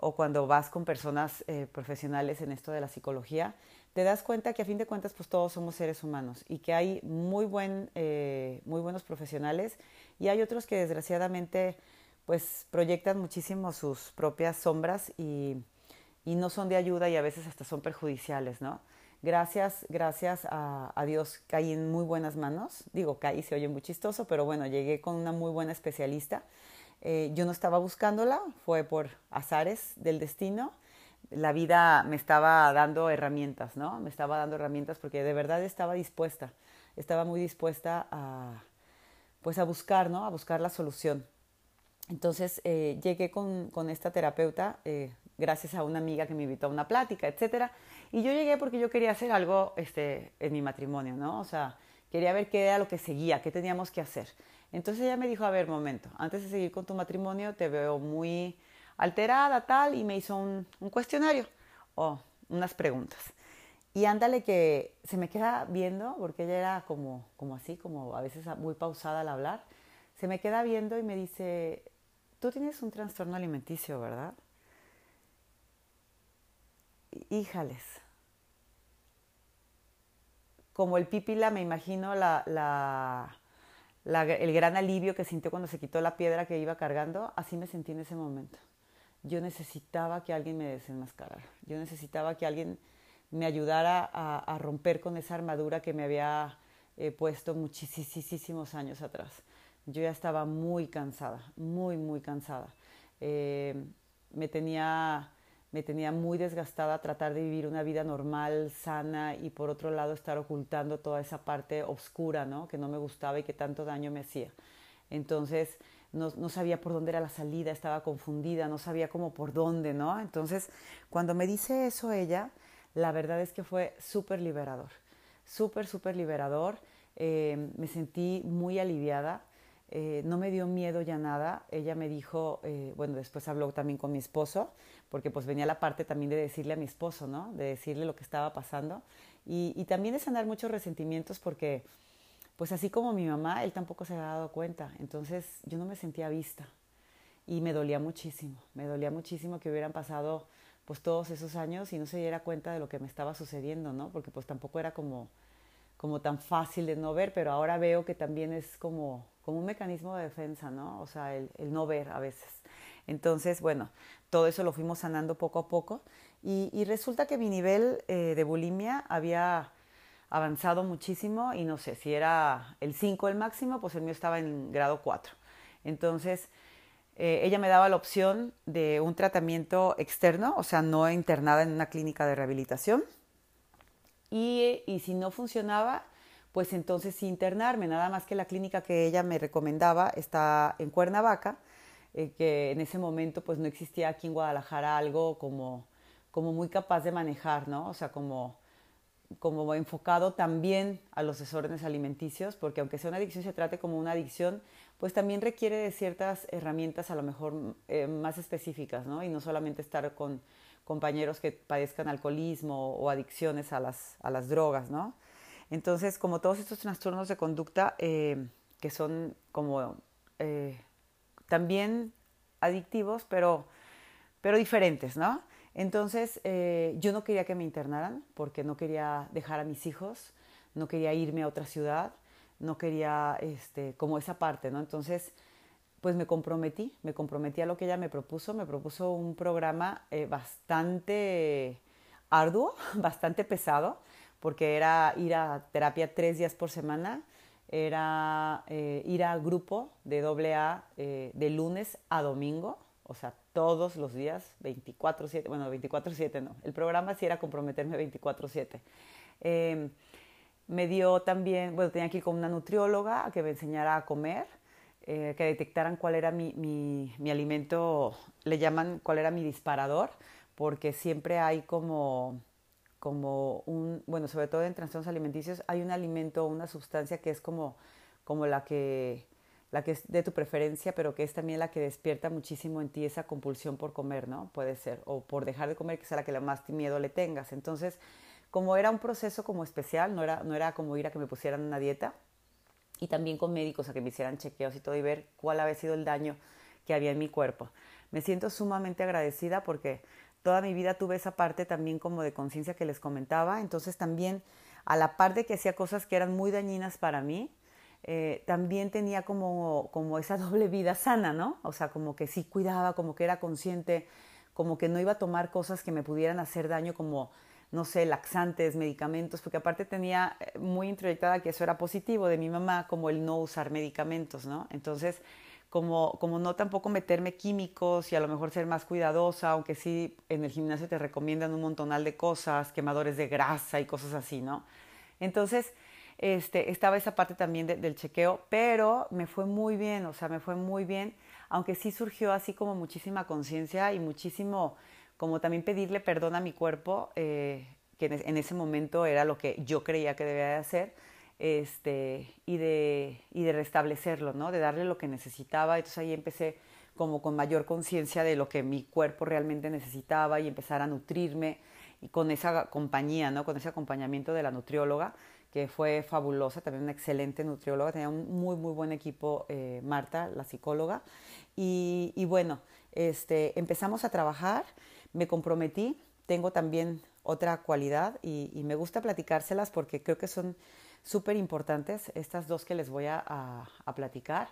o cuando vas con personas eh, profesionales en esto de la psicología, te das cuenta que a fin de cuentas pues todos somos seres humanos y que hay muy, buen, eh, muy buenos profesionales y hay otros que desgraciadamente pues proyectan muchísimo sus propias sombras y, y no son de ayuda y a veces hasta son perjudiciales, ¿no? Gracias, gracias a, a, Dios caí en muy buenas manos. Digo, caí, se oye muy chistoso, pero bueno, llegué con una muy buena especialista. Eh, yo no estaba buscándola, fue por azares del destino. La vida me estaba dando herramientas, ¿no? Me estaba dando herramientas porque de verdad estaba dispuesta, estaba muy dispuesta a, pues a buscar, ¿no? A buscar la solución. Entonces eh, llegué con, con, esta terapeuta, eh, gracias a una amiga que me invitó a una plática, etcétera. Y yo llegué porque yo quería hacer algo este, en mi matrimonio, ¿no? O sea, quería ver qué era lo que seguía, qué teníamos que hacer. Entonces ella me dijo, a ver, momento, antes de seguir con tu matrimonio te veo muy alterada, tal, y me hizo un, cuestionario o unas preguntas. Y ándale que se me queda viendo, porque ella era como, como así, como a veces muy pausada al hablar, se me queda viendo y me dice, tú tienes un trastorno alimenticio, ¿verdad? Híjales, como el pipila, me imagino la, la, el gran alivio que sintió cuando se quitó la piedra que iba cargando, así me sentí en ese momento. Yo necesitaba que alguien me desenmascarara, yo necesitaba que alguien me ayudara a, a romper con esa armadura que me había eh, puesto muchísimos años atrás. Yo ya estaba muy cansada, muy, muy cansada. Eh, me tenía me tenía muy desgastada tratar de vivir una vida normal, sana y por otro lado estar ocultando toda esa parte oscura, ¿no? Que no me gustaba y que tanto daño me hacía. Entonces no, no, sabía por dónde era la salida, estaba confundida, no sabía cómo por dónde, ¿no? Entonces cuando me dice eso ella, la verdad es que fue súper liberador, súper, súper liberador. Eh, me sentí muy aliviada. Eh, no me dio miedo ya nada. Ella me dijo, eh, bueno, después habló también con mi esposo, porque pues venía la parte también de decirle a mi esposo, ¿no? De decirle lo que estaba pasando. Y, y también de sanar muchos resentimientos porque, pues así como mi mamá, él tampoco se había dado cuenta. Entonces yo no me sentía vista y me dolía muchísimo. Me dolía muchísimo que hubieran pasado pues todos esos años y no se diera cuenta de lo que me estaba sucediendo, ¿no? Porque pues tampoco era como, como tan fácil de no ver, pero ahora veo que también es como, como un mecanismo de defensa, ¿no? O sea, el, el no ver a veces. Entonces, bueno, todo eso lo fuimos sanando poco a poco y, y resulta que mi nivel eh, de bulimia había avanzado muchísimo y no sé si era el 5 el máximo, pues el mío estaba en grado 4. Entonces, eh, ella me daba la opción de un tratamiento externo, o sea, no internada en una clínica de rehabilitación. Y, si no funcionaba, pues entonces internarme, nada más que la clínica que ella me recomendaba está en Cuernavaca eh, que en ese momento pues no existía aquí en Guadalajara algo como, como muy capaz de manejar, ¿no? O sea, como, como enfocado también a los desórdenes alimenticios, porque aunque sea una adicción se trate como una adicción, pues también requiere de ciertas herramientas a lo mejor eh, más específicas, ¿no? Y no solamente estar con compañeros que padezcan alcoholismo o adicciones a las, a las drogas, ¿no? Entonces, como todos estos trastornos de conducta eh, que son como eh, también adictivos, pero, pero diferentes, ¿no? Entonces eh, yo no quería que me internaran porque no quería dejar a mis hijos, no quería irme a otra ciudad, no quería este, como esa parte, ¿no? Entonces pues me comprometí, me comprometí a lo que ella me propuso, me propuso un programa eh, bastante arduo, bastante pesado, porque era ir a terapia tres días por semana, era eh, ir al grupo de AA eh, de lunes a domingo, o sea, todos los días, 24/7, bueno, 24/7 no, el programa sí era comprometerme 24/7. Em, me dio también, bueno, tenía que ir con una nutrióloga a que me enseñara a comer, eh, que detectaran cuál era mi, mi, alimento, le llaman cuál era mi disparador, porque siempre hay como como un, bueno, sobre todo en trastornos alimenticios, hay un alimento una sustancia que es como, como la, que, la que es de tu preferencia, pero que es también la que despierta muchísimo en ti esa compulsión por comer, ¿no? Puede ser, o por dejar de comer, que sea la que más miedo le tengas. Entonces, como era un proceso como especial, no era, no era como ir a que me pusieran una dieta, y también con médicos a que me hicieran chequeos y todo y ver cuál había sido el daño que había en mi cuerpo. me siento sumamente agradecida porque toda mi vida tuve esa parte también como de conciencia que les comentaba, entonces también a la par de que hacía cosas que eran muy dañinas para mí, eh, también tenía como, como esa doble vida sana, ¿no? O sea, como que sí cuidaba, como que era consciente, como que no iba a tomar cosas que me pudieran hacer daño, como, no sé, laxantes, medicamentos, porque aparte tenía eh, muy introyectada que eso era positivo de mi mamá, como el no usar medicamentos, ¿no? Entonces, como, como no tampoco meterme químicos y a lo mejor ser más cuidadosa, aunque sí en el gimnasio te recomiendan un montonal de cosas, quemadores de grasa y cosas así, ¿no? Entonces, este, estaba esa parte también del chequeo, pero me fue muy bien, o sea, me fue muy bien, aunque sí surgió así como muchísima conciencia y muchísimo, como también pedirle perdón a mi cuerpo, eh, que en ese momento era lo que yo creía que debía de hacer, este, y, de, y de restablecerlo, ¿no? De darle lo que necesitaba. Entonces ahí empecé como con mayor conciencia de lo que mi cuerpo realmente necesitaba y empezar a nutrirme y con esa compañía, ¿no? Con ese acompañamiento de la nutrióloga que fue fabulosa, también una excelente nutrióloga, tenía un muy, muy buen equipo, eh, Marta, la psicóloga. Y, y, bueno, este, empezamos a trabajar, me comprometí, tengo también otra cualidad y, me gusta platicárselas porque creo que son súper importantes, estas dos que les voy a, platicar,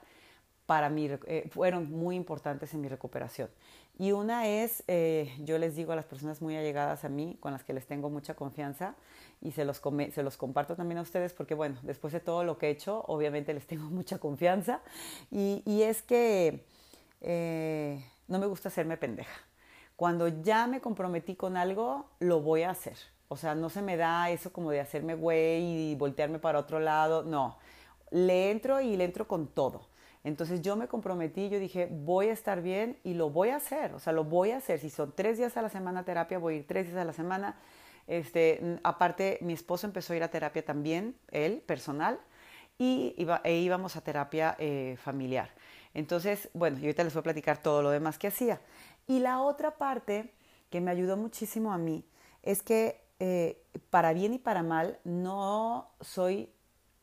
para mí eh, fueron muy importantes en mi recuperación. Y una es, eh, yo les digo a las personas muy allegadas a mí, con las que les tengo mucha confianza, y se los, se los comparto también a ustedes porque, bueno, después de todo lo que he hecho, obviamente les tengo mucha confianza. Y, y es que eh, no me gusta hacerme pendeja. Cuando ya me comprometí con algo, lo voy a hacer. O sea, no se me da eso como de hacerme güey y voltearme para otro lado. No, le entro y le entro con todo. Entonces yo me comprometí, yo dije, voy a estar bien y lo voy a hacer. O sea, lo voy a hacer. Si son tres días a la semana terapia, voy a ir tres días a la semana este, aparte, mi esposo empezó a ir a terapia también, él, personal, y iba, e íbamos a terapia eh, familiar. Entonces, bueno, yo ahorita les voy a platicar todo lo demás que hacía. Y la otra parte que me ayudó muchísimo a mí es que eh, para bien y para mal no soy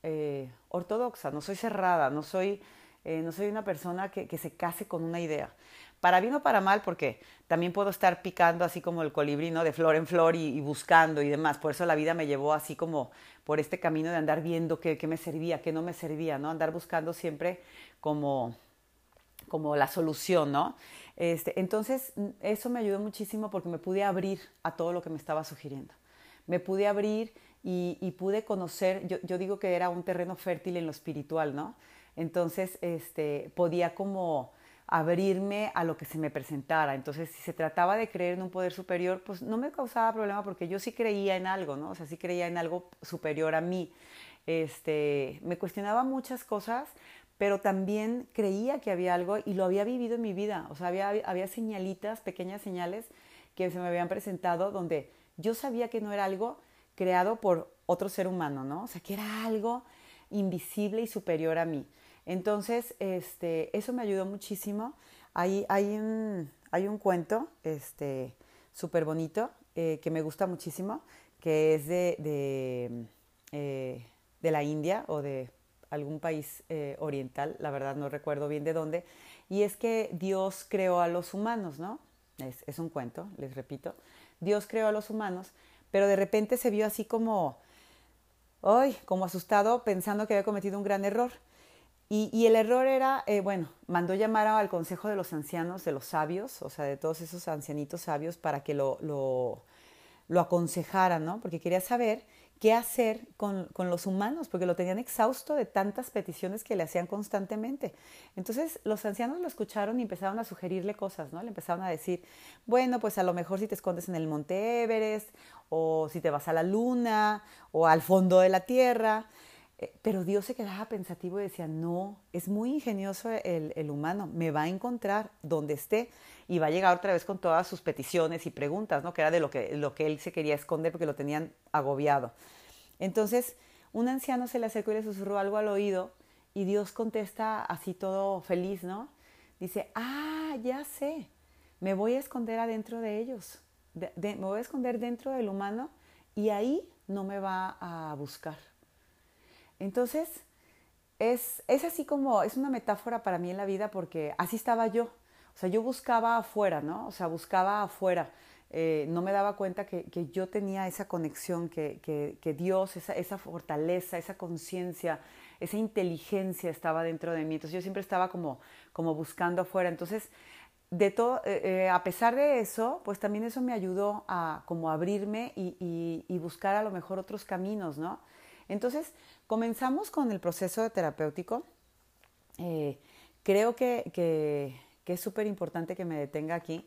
eh, ortodoxa, no soy cerrada, no soy, no soy una persona que, que se case con una idea para bien o para mal, porque también puedo estar picando así como el colibrí, ¿no? De flor en flor y, buscando y demás. Por eso la vida me llevó así como por este camino de andar viendo qué, me servía, qué no me servía, ¿no? Andar buscando siempre como, como la solución, ¿no? Este, entonces, eso me ayudó muchísimo porque me pude abrir a todo lo que me estaba sugiriendo. Me pude abrir y, pude conocer, yo, yo, digo que era un terreno fértil en lo espiritual, ¿no? Entonces, este, podía como abrirme a lo que se me presentara. Entonces, si se trataba de creer en un poder superior, pues no me causaba problema porque yo sí creía en algo, ¿no? O sea, sí creía en algo superior a mí. Este, me cuestionaba muchas cosas, pero también creía que había algo y lo había vivido en mi vida. O sea, había, había señalitas, pequeñas señales que se me habían presentado donde yo sabía que no era algo creado por otro ser humano, ¿no? O sea, que era algo invisible y superior a mí. Entonces, este, eso me ayudó muchísimo. Hay, hay, un, hay un cuento este, súper bonito eh, que me gusta muchísimo, que es de, de, eh, de, la India o de algún país eh, oriental, la verdad no recuerdo bien de dónde, y es que Dios creó a los humanos, ¿no? Es, es un cuento, les repito. Dios creó a los humanos, pero de repente se vio así como, ¡ay! como asustado pensando que había cometido un gran error. Y, el error era, eh, bueno, mandó llamar al consejo de los ancianos, de los sabios, o sea, de todos esos ancianitos sabios para que lo, lo, lo aconsejaran, ¿no? Porque quería saber qué hacer con, con, los humanos, porque lo tenían exhausto de tantas peticiones que le hacían constantemente. Entonces los ancianos lo escucharon y empezaron a sugerirle cosas, ¿no? Le empezaron a decir, bueno, pues a lo mejor si te escondes en el Monte Everest, o si te vas a la Luna, o al fondo de la Tierra. Eh, pero Dios se quedaba pensativo y decía, no, es muy ingenioso el, humano, me va a encontrar donde esté y va a llegar otra vez con todas sus peticiones y preguntas, ¿no? Que era de lo que, lo que él se quería esconder porque lo tenían agobiado. Entonces, un anciano se le acercó y le susurró algo al oído y Dios contesta así todo feliz, ¿no? Dice, ah, ya sé, me voy a esconder adentro de ellos, me voy a esconder dentro del humano y ahí no me va a buscar. Entonces, es, es así como, es una metáfora para mí en la vida porque así estaba yo. O sea, yo buscaba afuera, ¿no? O sea, buscaba afuera. Eh, no me daba cuenta que, que yo tenía esa conexión, que, que, Dios, esa, esa, fortaleza, esa conciencia, esa inteligencia estaba dentro de mí. Entonces yo siempre estaba como, como buscando afuera. Entonces, de todo, eh, eh, a pesar de eso, pues también eso me ayudó a como abrirme y, buscar a lo mejor otros caminos, ¿no? Entonces, comenzamos con el proceso terapéutico. Eh, creo que, es súper importante que me detenga aquí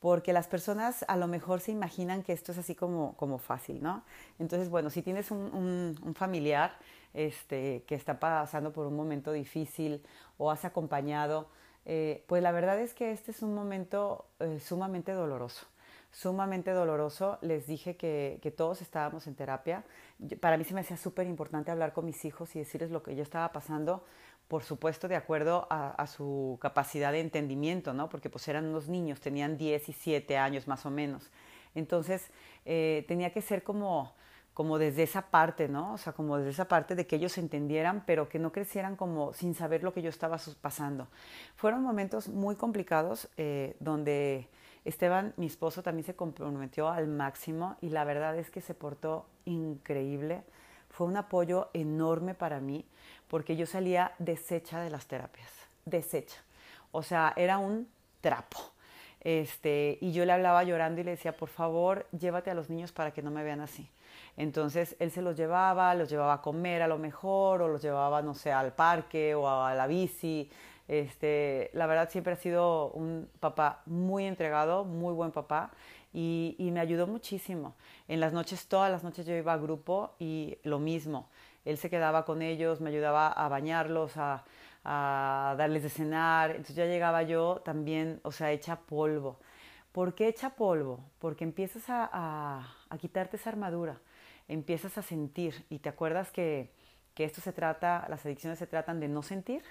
porque las personas a lo mejor se imaginan que esto es así como, fácil, ¿no? Entonces, bueno, si tienes un familiar este, que está pasando por un momento difícil o has acompañado, eh, pues la verdad es que este es un momento eh, sumamente doloroso sumamente doloroso. Les dije que, todos estábamos en terapia. Para mí se me hacía súper importante hablar con mis hijos y decirles lo que yo estaba pasando, por supuesto, de acuerdo a, su capacidad de entendimiento, ¿no? Porque pues eran unos niños, tenían 10 y 7 años más o menos. Entonces, eh, tenía que ser como, como desde esa parte, ¿no? O sea, como desde esa parte de que ellos entendieran, pero que no crecieran como sin saber lo que yo estaba pasando. Fueron momentos muy complicados eh, donde Esteban, mi esposo, también se comprometió al máximo y la verdad es que se portó increíble. Fue un apoyo enorme para mí porque yo salía deshecha de las terapias, deshecha. O sea, era un trapo. Este, y yo le hablaba llorando y le decía, por favor, llévate a los niños para que no me vean así. Entonces él se los llevaba, los llevaba a comer a lo mejor, o los llevaba, no sé, al parque o a la bici, este, la verdad siempre ha sido un papá muy entregado, muy buen papá y, me ayudó muchísimo. En las noches, todas las noches yo iba a grupo y lo mismo. Él se quedaba con ellos, me ayudaba a bañarlos, a, darles de cenar. Entonces ya llegaba yo también, o sea, hecha polvo. ¿Por qué hecha polvo? Porque empiezas a, quitarte esa armadura, empiezas a sentir y te acuerdas que esto se trata, las adicciones se tratan de no sentir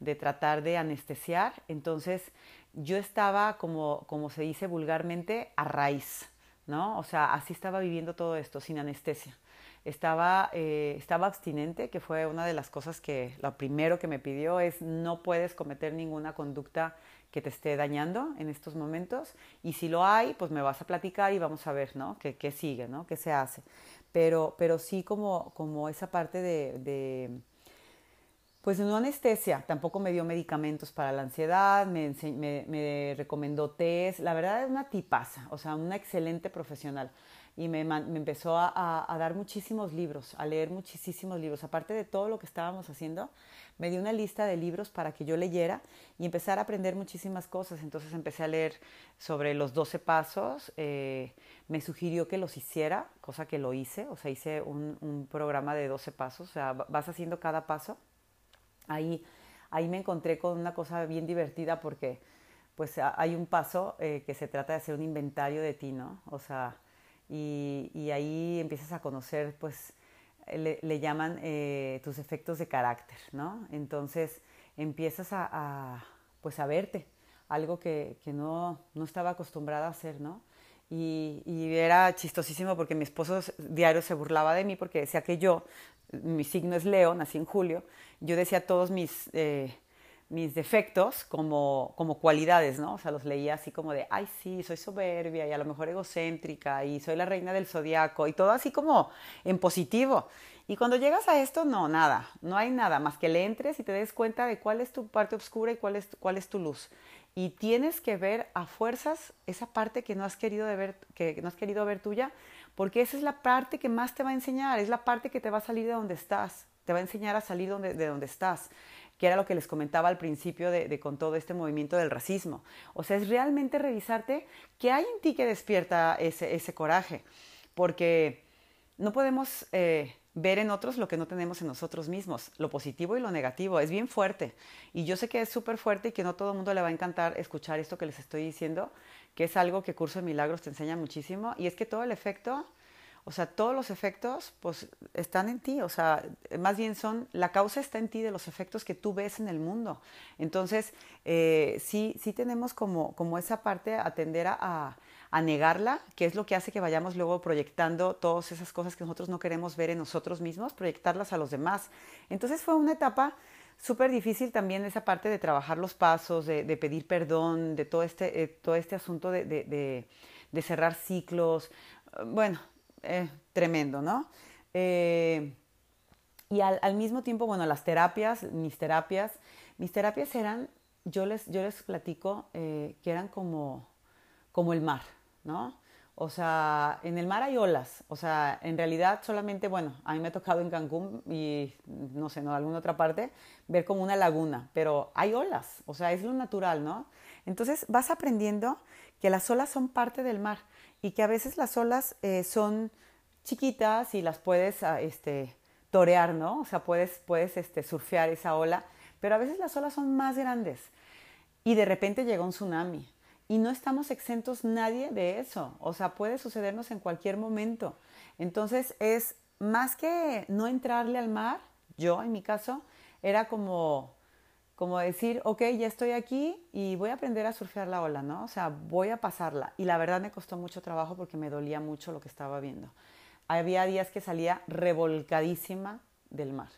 de tratar de anestesiar. Entonces yo estaba, como, como se dice vulgarmente, a raíz, ¿no? O sea, así estaba viviendo todo esto, sin anestesia. Estaba, eh, estaba abstinente, que fue una de las cosas que lo primero que me pidió es no puedes cometer ninguna conducta que te esté dañando en estos momentos y si lo hay, pues me vas a platicar y vamos a ver, ¿no? ¿Qué, qué sigue, ¿no? ¿Qué se hace? Pero, pero sí como, como esa parte de, de pues no anestesia, tampoco me dio medicamentos para la ansiedad, me, me, me recomendó test, la verdad es una tipaza, o sea, una excelente profesional. Y me, empezó a, dar muchísimos libros, a leer muchísimos libros. Aparte de todo lo que estábamos haciendo, me dio una lista de libros para que yo leyera y empezar a aprender muchísimas cosas. Entonces empecé a leer sobre los 12 pasos, eh, me sugirió que los hiciera, cosa que lo hice, o sea, hice un, un programa de 12 pasos, o sea, vas haciendo cada paso ahí, ahí me encontré con una cosa bien divertida porque pues hay un paso eh, que se trata de hacer un inventario de ti, ¿no? O sea, y, y ahí empiezas a conocer, pues, le, le llaman eh, tus efectos de carácter, ¿no? Entonces empiezas a, a, pues, a verte, algo que, que no, no estaba acostumbrada a hacer, ¿no? Y, y, era chistosísimo porque mi esposo diario se burlaba de mí porque decía que yo mi signo es Leo, nací en julio, yo decía todos mis, eh, mis defectos como, como cualidades, ¿no? O sea, los leía así como de, ay, sí, soy soberbia y a lo mejor egocéntrica y soy la reina del zodiaco y todo así como en positivo. Y cuando llegas a esto, no, nada, no hay nada más que le entres y te des cuenta de cuál es tu parte oscura y cuál es, cuál es tu luz. Y tienes que ver a fuerzas esa parte que no has querido ver, que no has querido ver tuya, porque esa es la parte que más te va a enseñar, es la parte que te va a salir de donde estás, te va a enseñar a salir de donde estás, que era lo que les comentaba al principio de, de, con todo este movimiento del racismo. O sea, es realmente revisarte qué hay en ti que despierta ese, ese coraje, porque no podemos eh, ver en otros lo que no tenemos en nosotros mismos, lo positivo y lo negativo, es bien fuerte. Y yo sé que es súper fuerte y que no todo el mundo le va a encantar escuchar esto que les estoy diciendo, que es algo que Curso de Milagros te enseña muchísimo, y es que todo el efecto, o sea, todos los efectos, pues están en ti, o sea, más bien son, la causa está en ti de los efectos que tú ves en el mundo. Entonces, eh, sí, sí tenemos como, como esa parte, atender a, a negarla, que es lo que hace que vayamos luego proyectando todas esas cosas que nosotros no queremos ver en nosotros mismos, proyectarlas a los demás. Entonces fue una etapa súper difícil también esa parte de trabajar los pasos, de, pedir perdón, de todo este, eh, todo este asunto de, cerrar ciclos. Bueno, eh, tremendo, ¿no? Eh, y al, mismo tiempo, bueno, las terapias, mis terapias, mis terapias eran, yo les, yo les platico que eran como, como el mar, ¿no? O sea, en el mar hay olas. O sea, en realidad solamente, bueno, a mí me ha tocado en Cancún y no sé, no, alguna otra parte, ver como una laguna, pero hay olas. O sea, es lo natural, ¿no? Entonces vas aprendiendo que las olas son parte del mar y que a veces las olas eh, son chiquitas y las puedes ah, este, torear, ¿no? O sea, puedes, puedes este, surfear esa ola, pero a veces las olas son más grandes y de repente llega un tsunami y no estamos exentos nadie de eso. O sea, puede sucedernos en cualquier momento. Entonces es más que no entrarle al mar, yo en mi caso, era como, como decir, ok, ya estoy aquí y voy a aprender a surfear la ola, ¿no? O sea, voy a pasarla. Y la verdad me costó mucho trabajo porque me dolía mucho lo que estaba viendo. Había días que salía revolcadísima del mar.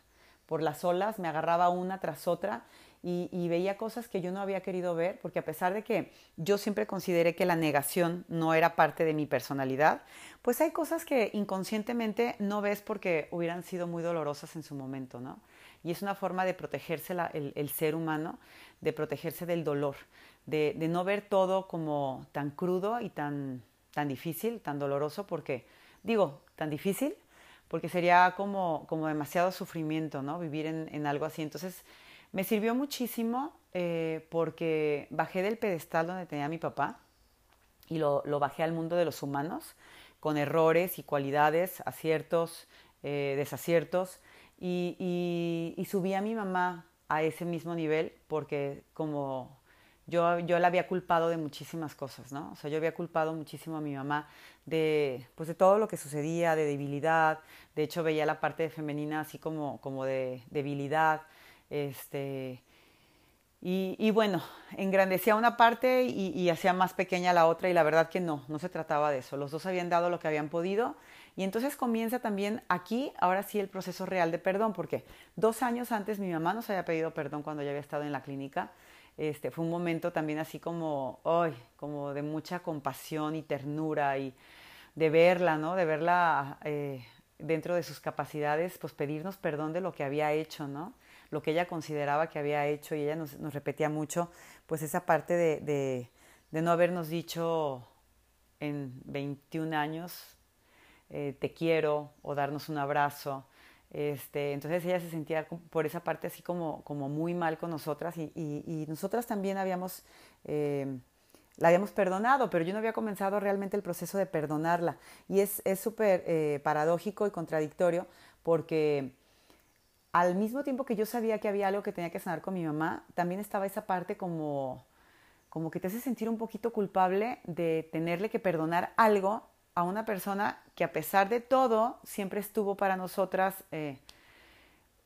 Por las olas me agarraba una tras otra y, veía cosas que yo no había querido ver, porque a pesar de que yo siempre consideré que la negación no era parte de mi personalidad, pues hay cosas que inconscientemente no ves porque hubieran sido muy dolorosas en su momento, ¿no? Y es una forma de protegerse el, ser humano, de protegerse del dolor, de, no ver todo como tan crudo y tan, tan difícil, tan doloroso, porque, digo, tan difícil, porque sería como, como demasiado sufrimiento, ¿no? Vivir en, algo así. Entonces, me sirvió muchísimo eh, porque bajé del pedestal donde tenía mi papá y lo, bajé al mundo de los humanos con errores y cualidades, aciertos, eh, desaciertos y, subí a mi mamá a ese mismo nivel porque como yo, yo la había culpado de muchísimas cosas, ¿no? O sea, yo había culpado muchísimo a mi mamá de, pues de todo lo que sucedía, de debilidad. De hecho, veía la parte femenina así como, como de debilidad. Este, y, bueno, engrandecía una parte y, hacía más pequeña la otra y la verdad que no, no se trataba de eso. Los dos habían dado lo que habían podido y entonces comienza también aquí, ahora sí, el proceso real de perdón, porque dos años antes mi mamá nos había pedido perdón cuando ya había estado en la clínica. Este, fue un momento también así como, hoy, como de mucha compasión y ternura y de verla, ¿no? De verla eh, dentro de sus capacidades, pues pedirnos perdón de lo que había hecho, ¿no? lo que ella consideraba que había hecho y ella nos, repetía mucho, pues esa parte de, no habernos dicho en 21 años, eh, te quiero o darnos un abrazo. Este, entonces ella se sentía por esa parte así como, como muy mal con nosotras y, nosotras también habíamos, eh, la habíamos perdonado, pero yo no había comenzado realmente el proceso de perdonarla. Y es súper eh, paradójico y contradictorio porque al mismo tiempo que yo sabía que había algo que tenía que sanar con mi mamá, también estaba esa parte como, como que te hace sentir un poquito culpable de tenerle que perdonar algo a una persona que a pesar de todo siempre estuvo para nosotras eh,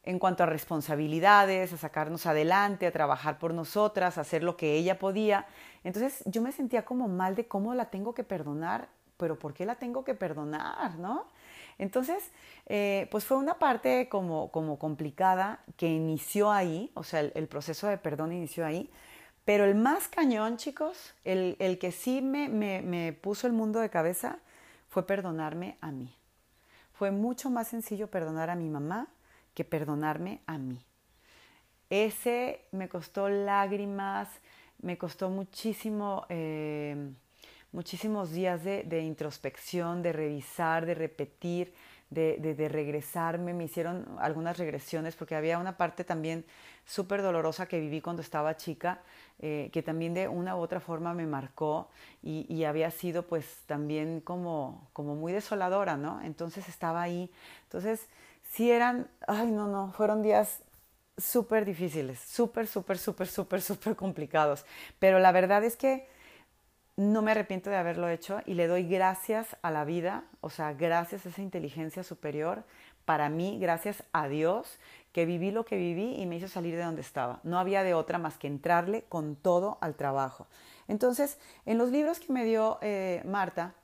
en cuanto a responsabilidades, a sacarnos adelante, a trabajar por nosotras, a hacer lo que ella podía. Entonces yo me sentía como mal de cómo la tengo que perdonar, pero ¿por qué la tengo que perdonar? ¿No? Entonces, eh, pues fue una parte como, como complicada que inició ahí, o sea, el, proceso de perdón inició ahí, pero el más cañón, chicos, el, el que sí me, me, me puso el mundo de cabeza fue perdonarme a mí. Fue mucho más sencillo perdonar a mi mamá que perdonarme a mí. Ese me costó lágrimas, me costó muchísimo eh, muchísimos días de, introspección, de revisar, de repetir, de, regresarme. Me hicieron algunas regresiones porque había una parte también súper dolorosa que viví cuando estaba chica, eh, que también de una u otra forma me marcó y, había sido pues también como, como muy desoladora, ¿no? Entonces estaba ahí. Entonces, sí eran, ay, no, no, fueron días súper difíciles, súper, súper, súper, súper, súper complicados. Pero la verdad es que no me arrepiento de haberlo hecho y le doy gracias a la vida, o sea, gracias a esa inteligencia superior, para mí, gracias a Dios, que viví lo que viví y me hizo salir de donde estaba. No había de otra más que entrarle con todo al trabajo. Entonces, en los libros que me dio eh, Marta,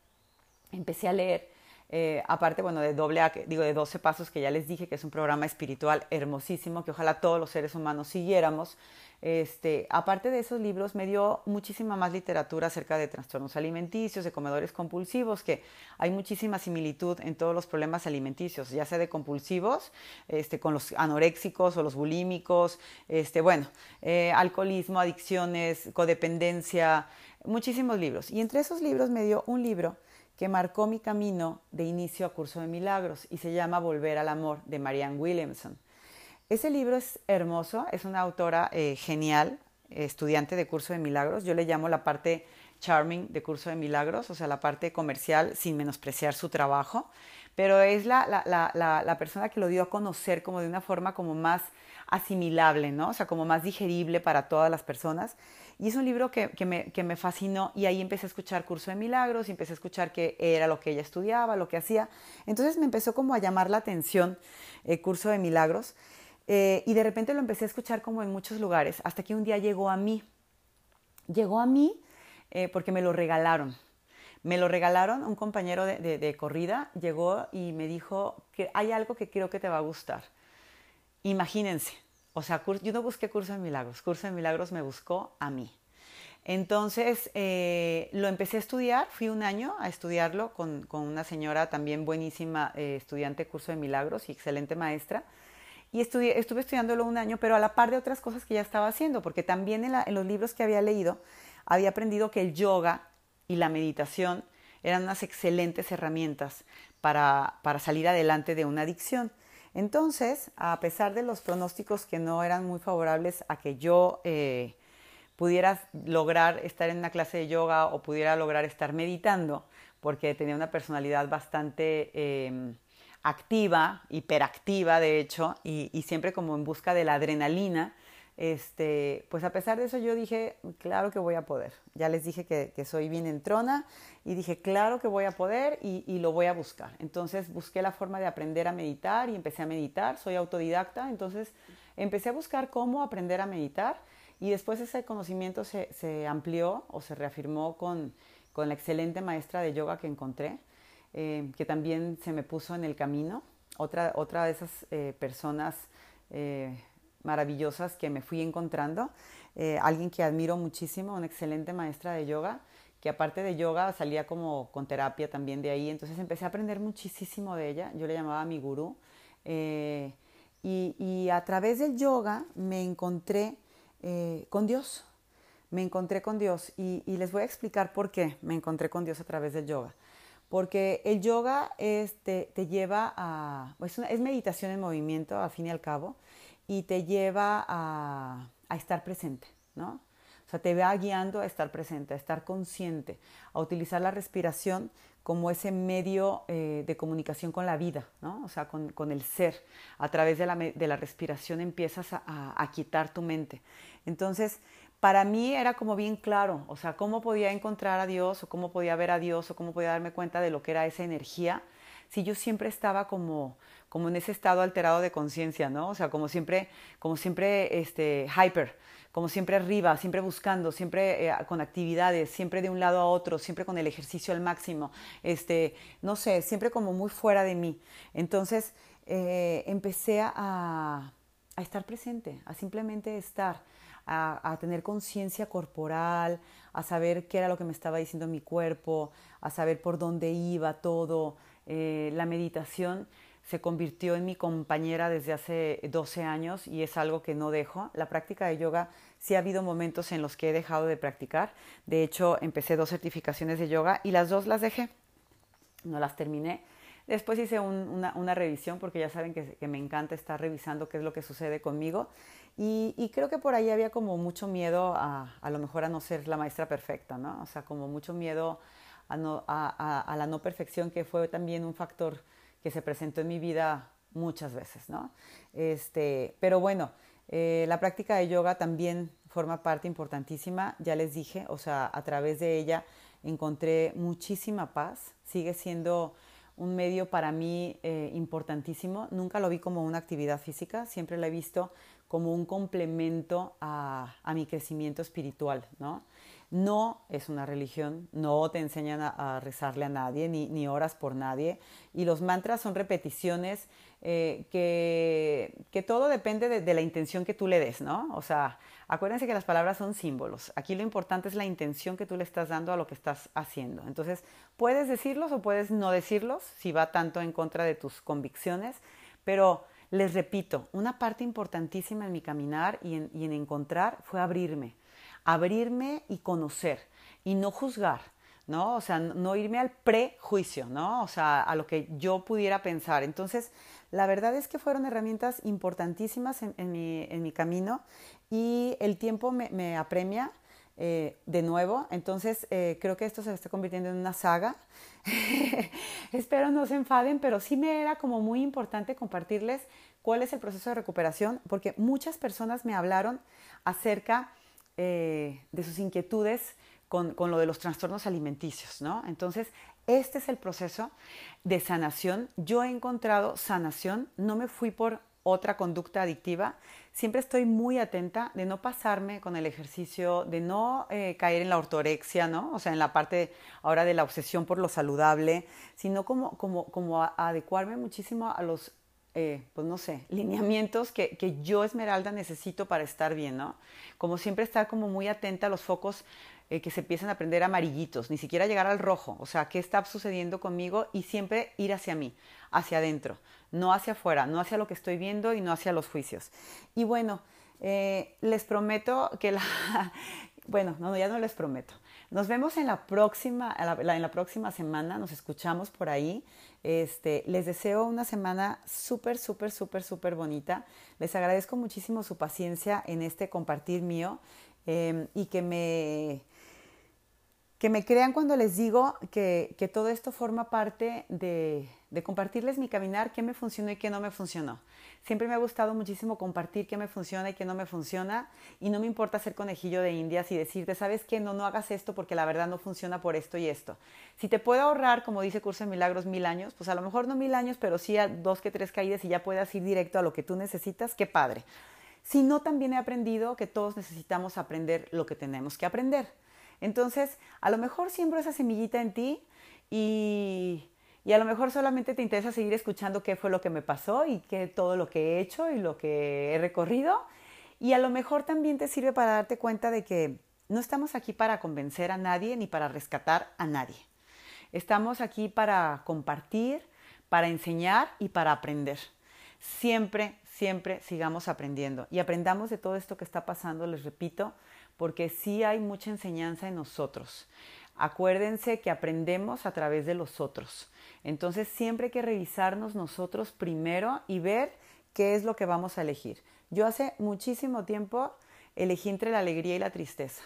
empecé a leer Eh, aparte, bueno, de doble A, digo, de 12 pasos que ya les dije, que es un programa espiritual hermosísimo, que ojalá todos los seres humanos siguiéramos. Este, aparte de esos libros, me dio muchísima más literatura acerca de trastornos alimenticios, de comedores compulsivos, que hay muchísima similitud en todos los problemas alimenticios, ya sea de compulsivos, este, con los anoréxicos o los bulímicos, este, bueno, eh, alcoholismo, adicciones, codependencia, muchísimos libros. Y entre esos libros me dio un libro que marcó mi camino de inicio a Curso de Milagros y se llama Volver al Amor de Marianne Williamson. Ese libro es hermoso, es una autora eh, genial, estudiante de Curso de Milagros. Yo le llamo la parte charming de Curso de Milagros, o sea, la parte comercial sin menospreciar su trabajo, pero es la, la, la persona que lo dio a conocer como de una forma como más asimilable, ¿no? O sea, como más digerible para todas las personas. Y es un libro que, que, me, que, me, fascinó y ahí empecé a escuchar Curso de Milagros y empecé a escuchar qué era lo que ella estudiaba, lo que hacía. Entonces me empezó como a llamar la atención el Curso de Milagros eh, y de repente lo empecé a escuchar como en muchos lugares, hasta que un día llegó a mí. Llegó a mí eh, porque me lo regalaron. Me lo regalaron un compañero de corrida, llegó y me dijo que hay algo que creo que te va a gustar. Imagínense, o sea, yo no busqué curso de milagros, curso de milagros me buscó a mí. Entonces eh, lo empecé a estudiar, fui un año a estudiarlo con, con una señora también buenísima, eh, estudiante curso de milagros y excelente maestra. Y estudié, estuve estudiándolo un año, pero a la par de otras cosas que ya estaba haciendo, porque también en, en los libros que había leído había aprendido que el yoga y la meditación eran unas excelentes herramientas para, para salir adelante de una adicción. Entonces, a pesar de los pronósticos que no eran muy favorables a que yo eh, pudiera lograr estar en una clase de yoga o pudiera lograr estar meditando, porque tenía una personalidad bastante em, activa, hiperactiva de hecho, y, siempre como en busca de la adrenalina, este, pues a pesar de eso yo dije, claro que voy a poder. Ya les dije que, soy bien entrona y dije, claro que voy a poder y, lo voy a buscar. Entonces busqué la forma de aprender a meditar y empecé a meditar. Soy autodidacta, entonces empecé a buscar cómo aprender a meditar y después ese conocimiento se, se amplió o se reafirmó con, con, la excelente maestra de yoga que encontré, eh, que también se me puso en el camino. Otra, otra de esas eh, personas eh, maravillosas que me fui encontrando. Eh, alguien que admiro muchísimo, una excelente maestra de yoga, que aparte de yoga salía como con terapia también de ahí. Entonces empecé a aprender muchísimo de ella. Yo le llamaba mi gurú. Eh, y, a través del yoga me encontré eh, con Dios. Me encontré con Dios. Y, les voy a explicar por qué me encontré con Dios a través del yoga. Porque el yoga este, te lleva a... Es, es meditación en movimiento, al fin y al cabo y te lleva a, estar presente, ¿no? O sea, te va guiando a estar presente, a estar consciente, a utilizar la respiración como ese medio eh, de comunicación con la vida, ¿no? O sea, con, el ser. A través de la, de la respiración empiezas a, a, a, quitar tu mente. Entonces, para mí era como bien claro, o sea, cómo podía encontrar a Dios o cómo podía ver a Dios o cómo podía darme cuenta de lo que era esa energía si yo siempre estaba como, como en ese estado alterado de conciencia, ¿no? O sea, como siempre, como siempre, este, hyper, como siempre arriba, siempre buscando, siempre eh, con actividades, siempre de un lado a otro, siempre con el ejercicio al máximo, este, no sé, siempre como muy fuera de mí. Entonces, eh, empecé a, a, estar presente, a simplemente estar, a, a tener conciencia corporal, a saber qué era lo que me estaba diciendo mi cuerpo, a saber por dónde iba todo. Eh, la meditación se convirtió en mi compañera desde hace 12 años y es algo que no dejo. La práctica de yoga sí ha habido momentos en los que he dejado de practicar. De hecho, empecé dos certificaciones de yoga y las dos las dejé. No las terminé. Después hice un, una, revisión porque ya saben que, que, me encanta estar revisando qué es lo que sucede conmigo. Y, y creo que por ahí había como mucho miedo a, a lo mejor a no ser la maestra perfecta, ¿no? O sea, como mucho miedo a, la no perfección que fue también un factor que se presentó en mi vida muchas veces, ¿no? Este, pero bueno, eh, la práctica de yoga también forma parte importantísima, ya les dije, o sea, a través de ella encontré muchísima paz, sigue siendo un medio para mí eh, importantísimo, nunca lo vi como una actividad física, siempre lo he visto como un complemento a, a mi crecimiento espiritual, ¿no? No es una religión, no te enseñan a, rezarle a nadie, ni, ni, oras por nadie. Y los mantras son repeticiones eh, que, que, todo depende de, de, la intención que tú le des, ¿no? O sea, acuérdense que las palabras son símbolos. Aquí lo importante es la intención que tú le estás dando a lo que estás haciendo. Entonces, puedes decirlos o puedes no decirlos si va tanto en contra de tus convicciones, pero les repito, una parte importantísima en mi caminar y en, y en encontrar fue abrirme abrirme y conocer y no juzgar, ¿no? O sea, no irme al prejuicio, ¿no? O sea, a lo que yo pudiera pensar. Entonces, la verdad es que fueron herramientas importantísimas en, mi, camino y el tiempo me, me apremia. Eh, de nuevo, entonces eh, creo que esto se está convirtiendo en una saga. Espero no se enfaden, pero sí me era como muy importante compartirles cuál es el proceso de recuperación, porque muchas personas me hablaron acerca eh, de sus inquietudes con, con, lo de los trastornos alimenticios, ¿no? Entonces, este es el proceso de sanación. Yo he encontrado sanación, no me fui por otra conducta adictiva. Siempre estoy muy atenta de no pasarme con el ejercicio, de no eh, caer en la ortorexia, ¿no? O sea, en la parte ahora de la obsesión por lo saludable, sino como, como, como adecuarme muchísimo a los eh, pues no sé, lineamientos que, que, yo, Esmeralda, necesito para estar bien, ¿no? Como siempre estar como muy atenta a los focos eh, que se empiezan a prender amarillitos, ni siquiera llegar al rojo, o sea, ¿qué está sucediendo conmigo? Y siempre ir hacia mí, hacia adentro, no hacia afuera, no hacia lo que estoy viendo y no hacia los juicios. Y bueno, eh, les prometo que la... bueno, no, ya no les prometo. Nos vemos en la próxima, en la próxima semana, nos escuchamos por ahí. Este, les deseo una semana súper, súper, súper, súper bonita. Les agradezco muchísimo su paciencia en este compartir mío em, y que me, que me crean cuando les digo que, todo esto forma parte de, de compartirles mi caminar, qué me funcionó y qué no me funcionó. Siempre me ha gustado muchísimo compartir qué me funciona y qué no me funciona y no me importa ser conejillo de indias y decirte, ¿sabes qué? No, no hagas esto porque la verdad no funciona por esto y esto. Si te puedo ahorrar, como dice Curso de Milagros, mil años, pues a lo mejor no mil años, pero sí a dos que tres caídas y ya puedas ir directo a lo que tú necesitas, qué padre. Si no, también he aprendido que todos necesitamos aprender lo que tenemos que aprender. Entonces, a lo mejor siembro esa semillita en ti y y a lo mejor solamente te interesa seguir escuchando qué fue lo que me pasó y qué todo lo que he hecho y lo que he recorrido. Y a lo mejor también te sirve para darte cuenta de que no estamos aquí para convencer a nadie ni para rescatar a nadie. Estamos aquí para compartir, para enseñar y para aprender. Siempre, siempre sigamos aprendiendo y aprendamos de todo esto que está pasando, les repito, porque sí hay mucha enseñanza en nosotros. Acuérdense que aprendemos a través de los otros. Entonces siempre hay que revisarnos nosotros primero y ver qué es lo que vamos a elegir. Yo hace muchísimo tiempo elegí entre la alegría y la tristeza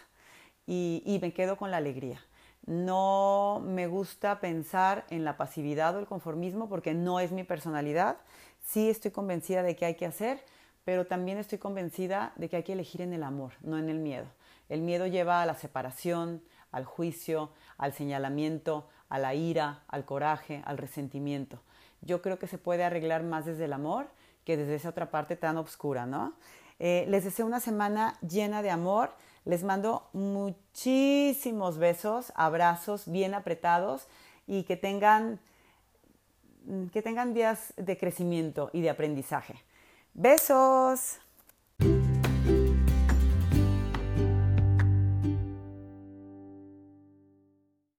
y, me quedo con la alegría. No me gusta pensar en la pasividad o el conformismo porque no es mi personalidad. Sí estoy convencida de que hay que hacer, pero también estoy convencida de que hay que elegir en el amor, no en el miedo. El miedo lleva a la separación, al juicio, al señalamiento, a la ira, al coraje, al resentimiento. Yo creo que se puede arreglar más desde el amor que desde esa otra parte tan oscura, ¿no? Eh, les deseo una semana llena de amor. Les mando muchísimos besos, abrazos bien apretados y que tengan, que tengan días de crecimiento y de aprendizaje. Besos.